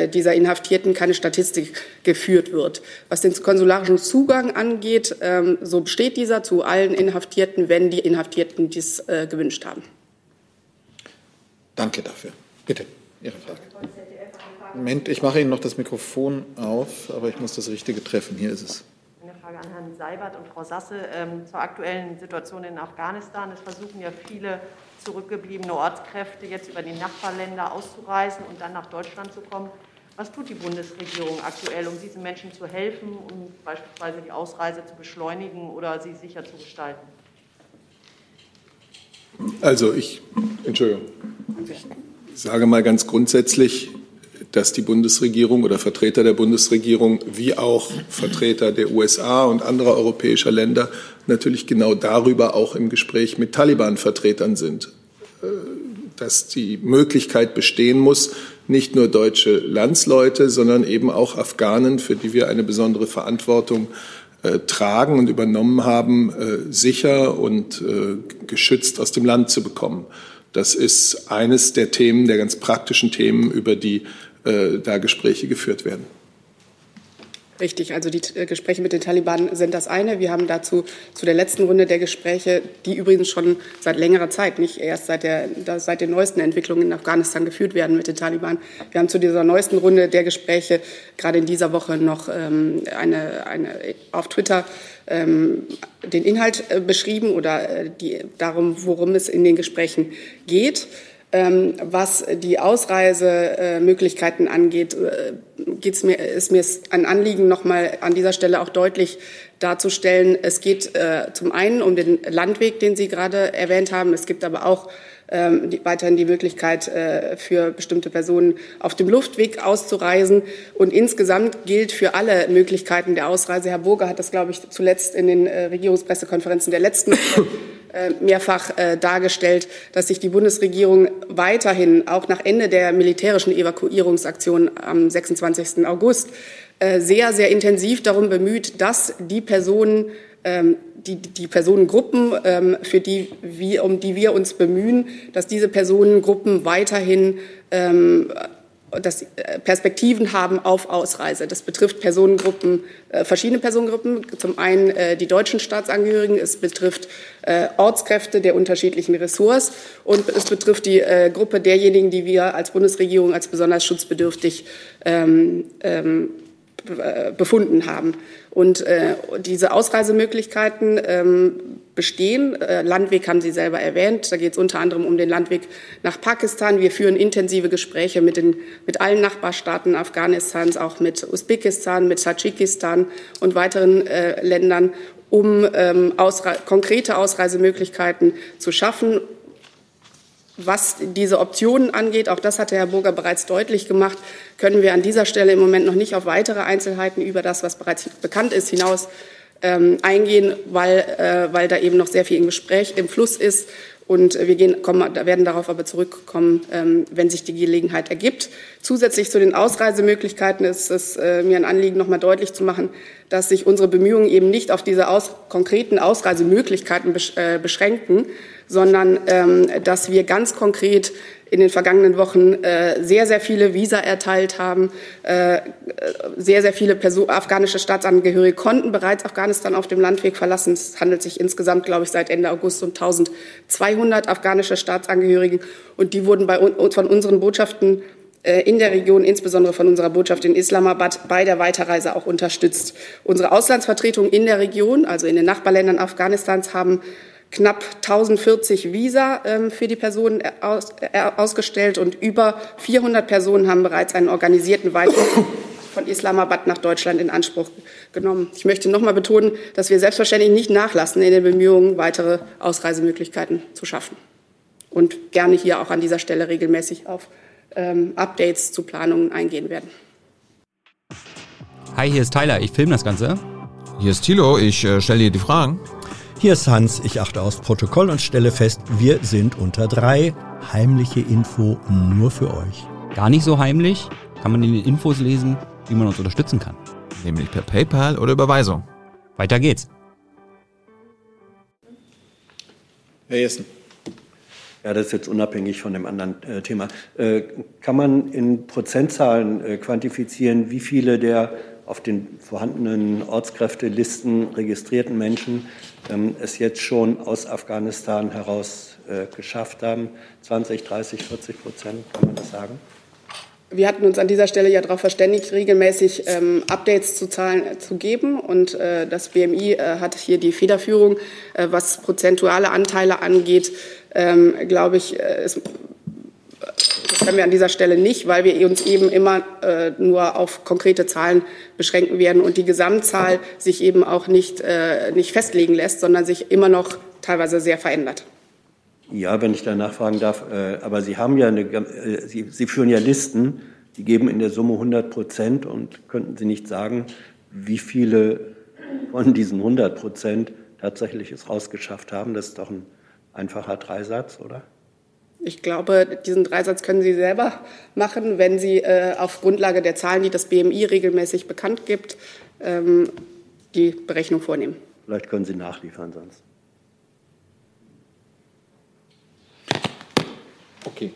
O: dieser Inhaftierten keine Statistik geführt wird. Was den konsularischen Zugang angeht, ähm, so besteht dieser zu allen Inhaftierten, wenn die Inhaftierten dies äh, gewünscht haben.
A: Danke dafür. Bitte, Ihre Frage. Moment, ich mache Ihnen noch das Mikrofon auf, aber ich muss das Richtige treffen. Hier ist es.
Q: Eine Frage an Herrn Seibert und Frau Sasse ähm, zur aktuellen Situation in Afghanistan. Es versuchen ja viele zurückgebliebene Ortskräfte jetzt über die Nachbarländer auszureisen und dann nach Deutschland zu kommen. Was tut die Bundesregierung aktuell, um diesen Menschen zu helfen, um beispielsweise die Ausreise zu beschleunigen oder sie sicher zu gestalten?
F: Also ich, Entschuldigung, ich sage mal ganz grundsätzlich, dass die Bundesregierung oder Vertreter der Bundesregierung wie auch Vertreter der USA und anderer europäischer Länder natürlich genau darüber auch im Gespräch mit Taliban-Vertretern sind, dass die Möglichkeit bestehen muss, nicht nur deutsche Landsleute, sondern eben auch Afghanen, für die wir eine besondere Verantwortung äh, tragen und übernommen haben, äh, sicher und äh, geschützt aus dem Land zu bekommen. Das ist eines der Themen, der ganz praktischen Themen, über die äh, da Gespräche geführt werden.
O: Richtig, also die äh, Gespräche mit den Taliban sind das eine. Wir haben dazu zu der letzten Runde der Gespräche, die übrigens schon seit längerer Zeit, nicht erst seit, der, seit den neuesten Entwicklungen in Afghanistan geführt werden mit den Taliban. Wir haben zu dieser neuesten Runde der Gespräche gerade in dieser Woche noch ähm, eine, eine auf Twitter ähm, den Inhalt äh, beschrieben oder äh, die, darum, worum es in den Gesprächen geht. Ähm, was die Ausreisemöglichkeiten angeht, äh, geht's mir, ist mir ein Anliegen, noch mal an dieser Stelle auch deutlich darzustellen. Es geht äh, zum einen um den Landweg, den Sie gerade erwähnt haben. Es gibt aber auch ähm, die, weiterhin die Möglichkeit äh, für bestimmte Personen auf dem Luftweg auszureisen. Und insgesamt gilt für alle Möglichkeiten der Ausreise, Herr Burger hat das, glaube ich, zuletzt in den Regierungspressekonferenzen der letzten mehrfach äh, dargestellt, dass sich die Bundesregierung weiterhin auch nach Ende der militärischen Evakuierungsaktion am 26. August äh, sehr, sehr intensiv darum bemüht, dass die Personen, ähm, die, die Personengruppen, ähm, für die wir, um die wir uns bemühen, dass diese Personengruppen weiterhin ähm, dass äh, Perspektiven haben auf Ausreise. Das betrifft Personengruppen, äh, verschiedene Personengruppen. Zum einen äh, die deutschen Staatsangehörigen, es betrifft Ortskräfte der unterschiedlichen Ressorts und es betrifft die Gruppe derjenigen, die wir als Bundesregierung als besonders schutzbedürftig ähm, ähm, befunden haben. Und äh, diese Ausreisemöglichkeiten ähm, bestehen. Äh, Landweg haben Sie selber erwähnt. Da geht es unter anderem um den Landweg nach Pakistan. Wir führen intensive Gespräche mit, den, mit allen Nachbarstaaten Afghanistans, auch mit Usbekistan, mit Tadschikistan und weiteren äh, Ländern, um ähm, ausre konkrete Ausreisemöglichkeiten zu schaffen was diese Optionen angeht, auch das hatte Herr Burger bereits deutlich gemacht, können wir an dieser Stelle im Moment noch nicht auf weitere Einzelheiten über das, was bereits bekannt ist, hinaus ähm, eingehen, weil, äh, weil da eben noch sehr viel im Gespräch, im Fluss ist. Und wir gehen, kommen, werden darauf aber zurückkommen, ähm, wenn sich die Gelegenheit ergibt. Zusätzlich zu den Ausreisemöglichkeiten ist es äh, mir ein Anliegen, noch mal deutlich zu machen, dass sich unsere Bemühungen eben nicht auf diese aus, konkreten Ausreisemöglichkeiten besch äh, beschränken, sondern ähm, dass wir ganz konkret in den vergangenen Wochen äh, sehr, sehr viele Visa erteilt haben. Äh, sehr, sehr viele Person afghanische Staatsangehörige konnten bereits Afghanistan auf dem Landweg verlassen. Es handelt sich insgesamt, glaube ich, seit Ende August um 1200 afghanische Staatsangehörige. Und die wurden bei, von unseren Botschaften äh, in der Region, insbesondere von unserer Botschaft in Islamabad, bei der Weiterreise auch unterstützt. Unsere Auslandsvertretungen in der Region, also in den Nachbarländern Afghanistans, haben knapp 1040 Visa ähm, für die Personen aus, äh, ausgestellt und über 400 Personen haben bereits einen organisierten Weitflug von Islamabad nach Deutschland in Anspruch genommen. Ich möchte noch mal betonen, dass wir selbstverständlich nicht nachlassen in den Bemühungen, weitere Ausreisemöglichkeiten zu schaffen und gerne hier auch an dieser Stelle regelmäßig auf ähm, Updates zu Planungen eingehen werden.
R: Hi, hier ist Tyler, ich filme das Ganze.
H: Hier ist Thilo, ich äh, stelle dir die Fragen.
S: Hier ist Hans, ich achte aufs Protokoll und stelle fest, wir sind unter drei. Heimliche Info nur für euch.
R: Gar nicht so heimlich, kann man in den Infos lesen, wie man uns unterstützen kann.
H: Nämlich per PayPal oder Überweisung.
R: Weiter geht's.
A: Herr Jessen.
K: Ja, das ist jetzt unabhängig von dem anderen äh, Thema. Äh, kann man in Prozentzahlen äh, quantifizieren, wie viele der auf den vorhandenen Ortskräftelisten registrierten Menschen es jetzt schon aus Afghanistan heraus äh, geschafft haben. 20, 30, 40 Prozent, kann man das sagen?
O: Wir hatten uns an dieser Stelle ja darauf verständigt, regelmäßig ähm, Updates zu Zahlen äh, zu geben. Und äh, das BMI äh, hat hier die Federführung. Äh, was prozentuale Anteile angeht, ähm, glaube ich, äh, ist das können wir an dieser Stelle nicht, weil wir uns eben immer äh, nur auf konkrete Zahlen beschränken werden und die Gesamtzahl sich eben auch nicht, äh, nicht festlegen lässt, sondern sich immer noch teilweise sehr verändert.
K: Ja, wenn ich da nachfragen darf, äh, aber Sie haben ja eine, äh, Sie, Sie führen ja Listen, die geben in der Summe 100 Prozent und könnten Sie nicht sagen, wie viele von diesen 100 Prozent tatsächlich es rausgeschafft haben? Das ist doch ein einfacher Dreisatz, oder?
O: Ich glaube, diesen Dreisatz können Sie selber machen, wenn Sie äh, auf Grundlage der Zahlen, die das BMI regelmäßig bekannt gibt, ähm, die Berechnung vornehmen.
K: Vielleicht können Sie nachliefern sonst.
N: Okay.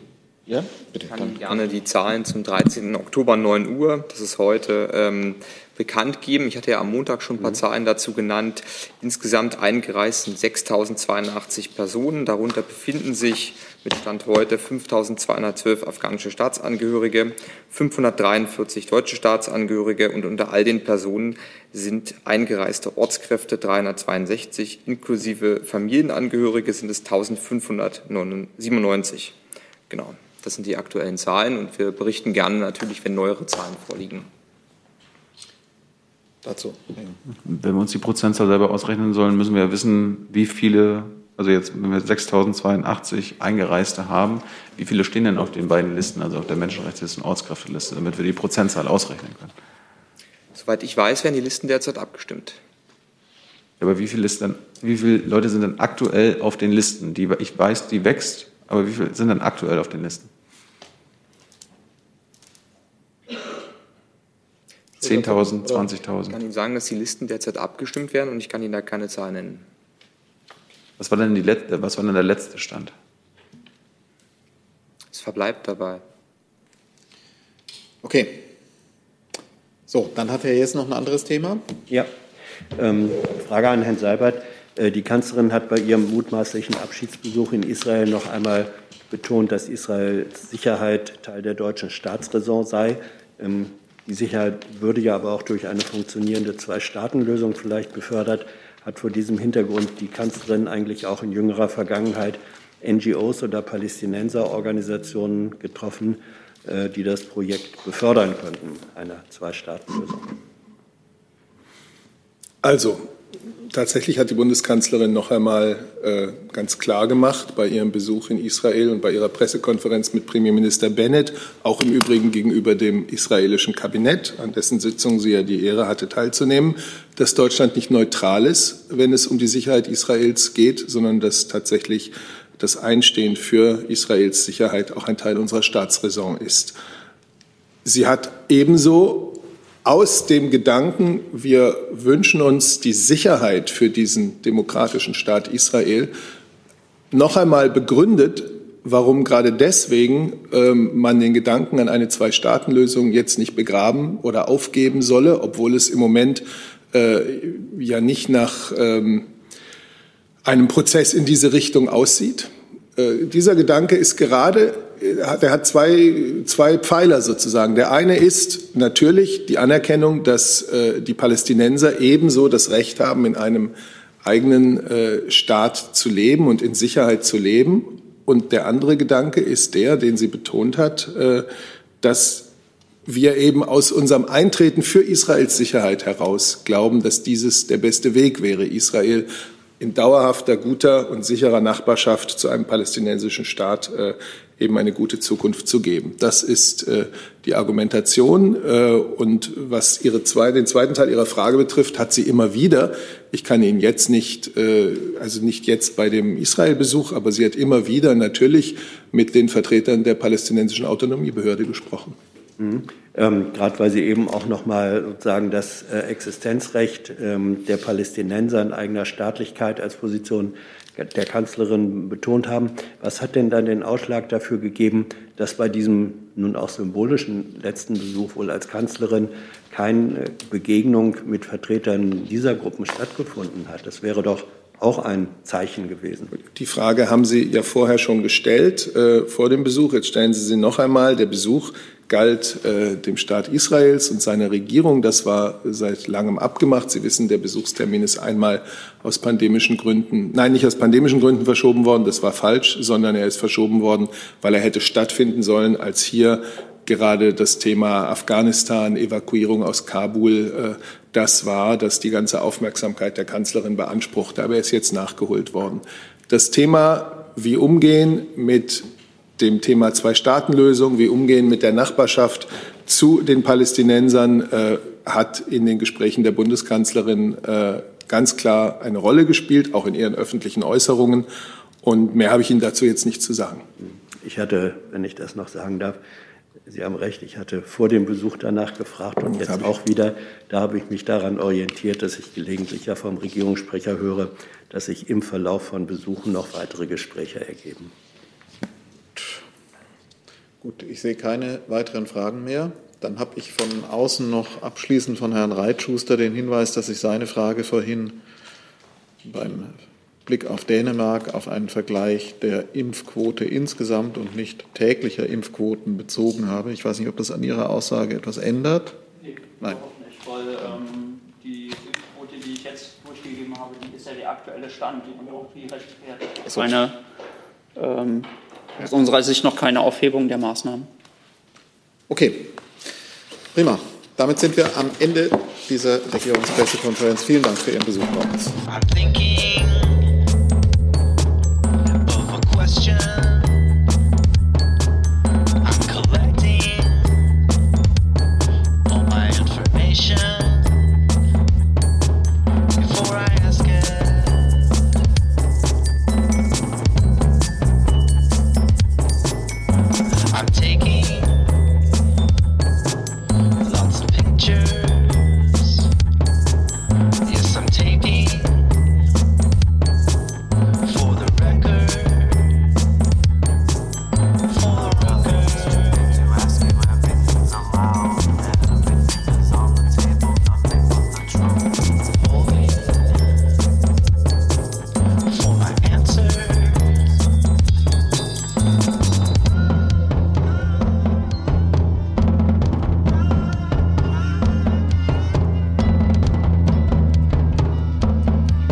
N: Ja, bitte. Ich kann gerne die Zahlen zum 13. Oktober 9 Uhr, das ist heute, ähm, bekannt geben. Ich hatte ja am Montag schon ein paar mhm. Zahlen dazu genannt. Insgesamt eingereist sind 6.082 Personen. Darunter befinden sich mit Stand heute 5.212 afghanische Staatsangehörige, 543 deutsche Staatsangehörige und unter all den Personen sind eingereiste Ortskräfte 362, inklusive Familienangehörige sind es 1.597. Genau. Das sind die aktuellen Zahlen und wir berichten gerne natürlich, wenn neuere Zahlen vorliegen.
A: Dazu.
J: Wenn wir uns die Prozentzahl selber ausrechnen sollen, müssen wir ja wissen, wie viele Also jetzt, wenn wir 6.082 Eingereiste haben, wie viele stehen denn auf den beiden Listen, also auf der Menschenrechtsliste und Ortskräfteliste, damit wir die Prozentzahl ausrechnen können?
N: Soweit ich weiß, werden die Listen derzeit abgestimmt.
J: Aber wie viele, denn, wie viele Leute sind denn aktuell auf den Listen? Die, ich weiß, die wächst, aber wie viele sind denn aktuell auf den Listen? 10.000, 20.000.
N: Ich kann Ihnen sagen, dass die Listen derzeit abgestimmt werden und ich kann Ihnen da keine Zahl nennen.
J: Was war denn, die letzte, was war denn der letzte Stand?
N: Es verbleibt dabei.
A: Okay. So, dann hat er jetzt noch ein anderes Thema.
K: Ja. Ähm, Frage an Herrn Seibert. Äh, die Kanzlerin hat bei ihrem mutmaßlichen Abschiedsbesuch in Israel noch einmal betont, dass Israels Sicherheit Teil der deutschen Staatsräson sei. Ähm, die Sicherheit würde ja aber auch durch eine funktionierende Zwei-Staaten-Lösung vielleicht befördert. Hat vor diesem Hintergrund die Kanzlerin eigentlich auch in jüngerer Vergangenheit NGOs oder Palästinenserorganisationen getroffen, äh, die das Projekt befördern könnten, einer Zwei-Staaten-Lösung?
F: Also, tatsächlich hat die Bundeskanzlerin noch einmal äh, ganz klar gemacht bei ihrem Besuch in Israel und bei ihrer Pressekonferenz mit Premierminister Bennett, auch im Übrigen gegenüber dem israelischen Kabinett, an dessen Sitzung sie ja die Ehre hatte teilzunehmen, dass Deutschland nicht neutral ist, wenn es um die Sicherheit Israels geht, sondern dass tatsächlich das Einstehen für Israels Sicherheit auch ein Teil unserer Staatsräson ist. Sie hat ebenso aus dem Gedanken, wir wünschen uns die Sicherheit für diesen demokratischen Staat Israel, noch einmal begründet, warum gerade deswegen ähm, man den Gedanken an eine Zwei-Staaten-Lösung jetzt nicht begraben oder aufgeben solle, obwohl es im Moment äh, ja nicht nach ähm, einem Prozess in diese Richtung aussieht. Äh, dieser Gedanke ist gerade der hat zwei, zwei Pfeiler sozusagen. Der eine ist natürlich die Anerkennung, dass äh, die Palästinenser ebenso das Recht haben, in einem eigenen äh, Staat zu leben und in Sicherheit zu leben. Und der andere Gedanke ist der, den sie betont hat, äh, dass wir eben aus unserem Eintreten für Israels Sicherheit heraus glauben, dass dieses der beste Weg wäre, Israel in dauerhafter, guter und sicherer Nachbarschaft zu einem palästinensischen Staat äh, eben eine gute Zukunft zu geben. Das ist äh, die Argumentation. Äh, und was ihre zwei, den zweiten Teil Ihrer Frage betrifft, hat sie immer wieder, ich kann Ihnen jetzt nicht, äh, also nicht jetzt bei dem Israel-Besuch, aber sie hat immer wieder natürlich mit den Vertretern der palästinensischen Autonomiebehörde gesprochen.
K: Mhm. Ähm, Gerade weil Sie eben auch noch mal sozusagen das äh, Existenzrecht ähm, der Palästinenser in eigener Staatlichkeit als Position der Kanzlerin betont haben. Was hat denn dann den Ausschlag dafür gegeben, dass bei diesem nun auch symbolischen letzten Besuch wohl als Kanzlerin keine Begegnung mit Vertretern dieser Gruppen stattgefunden hat? Das wäre doch auch ein Zeichen gewesen.
F: Die Frage haben Sie ja vorher schon gestellt, äh, vor dem Besuch. Jetzt stellen Sie sie noch einmal. Der Besuch galt äh, dem Staat Israels und seiner Regierung. Das war seit langem abgemacht. Sie wissen, der Besuchstermin ist einmal aus pandemischen Gründen, nein, nicht aus pandemischen Gründen verschoben worden, das war falsch, sondern er ist verschoben worden, weil er hätte stattfinden sollen, als hier gerade das Thema Afghanistan, Evakuierung aus Kabul, äh, das war, das die ganze Aufmerksamkeit der Kanzlerin beanspruchte. Aber er ist jetzt nachgeholt worden. Das Thema, wie umgehen mit dem Thema Zwei-Staaten-Lösung, wie umgehen mit der Nachbarschaft zu den Palästinensern, äh, hat in den Gesprächen der Bundeskanzlerin äh, ganz klar eine Rolle gespielt, auch in ihren öffentlichen Äußerungen. Und mehr habe ich Ihnen dazu jetzt nicht zu sagen.
K: Ich hatte, wenn ich das noch sagen darf, Sie haben recht, ich hatte vor dem Besuch danach gefragt und jetzt auch wieder. Da habe ich mich daran orientiert, dass ich gelegentlich ja vom Regierungssprecher höre, dass sich im Verlauf von Besuchen noch weitere Gespräche ergeben.
A: Gut, ich sehe keine weiteren Fragen mehr. Dann habe ich von außen noch abschließend von Herrn Reitschuster den Hinweis, dass ich seine Frage vorhin beim Blick auf Dänemark auf einen Vergleich der Impfquote insgesamt und nicht täglicher Impfquoten bezogen habe. Ich weiß nicht, ob das an Ihrer Aussage etwas ändert.
P: Nee, Nein. nicht, weil ähm, die Impfquote, die ich jetzt durchgegeben habe, die ist ja der aktuelle Stand und auch die rechtfertigt so. eine ähm, aus unserer Sicht noch keine Aufhebung der Maßnahmen.
A: Okay, prima. Damit sind wir am Ende dieser Regierungspressekonferenz. Vielen Dank für Ihren Besuch bei uns.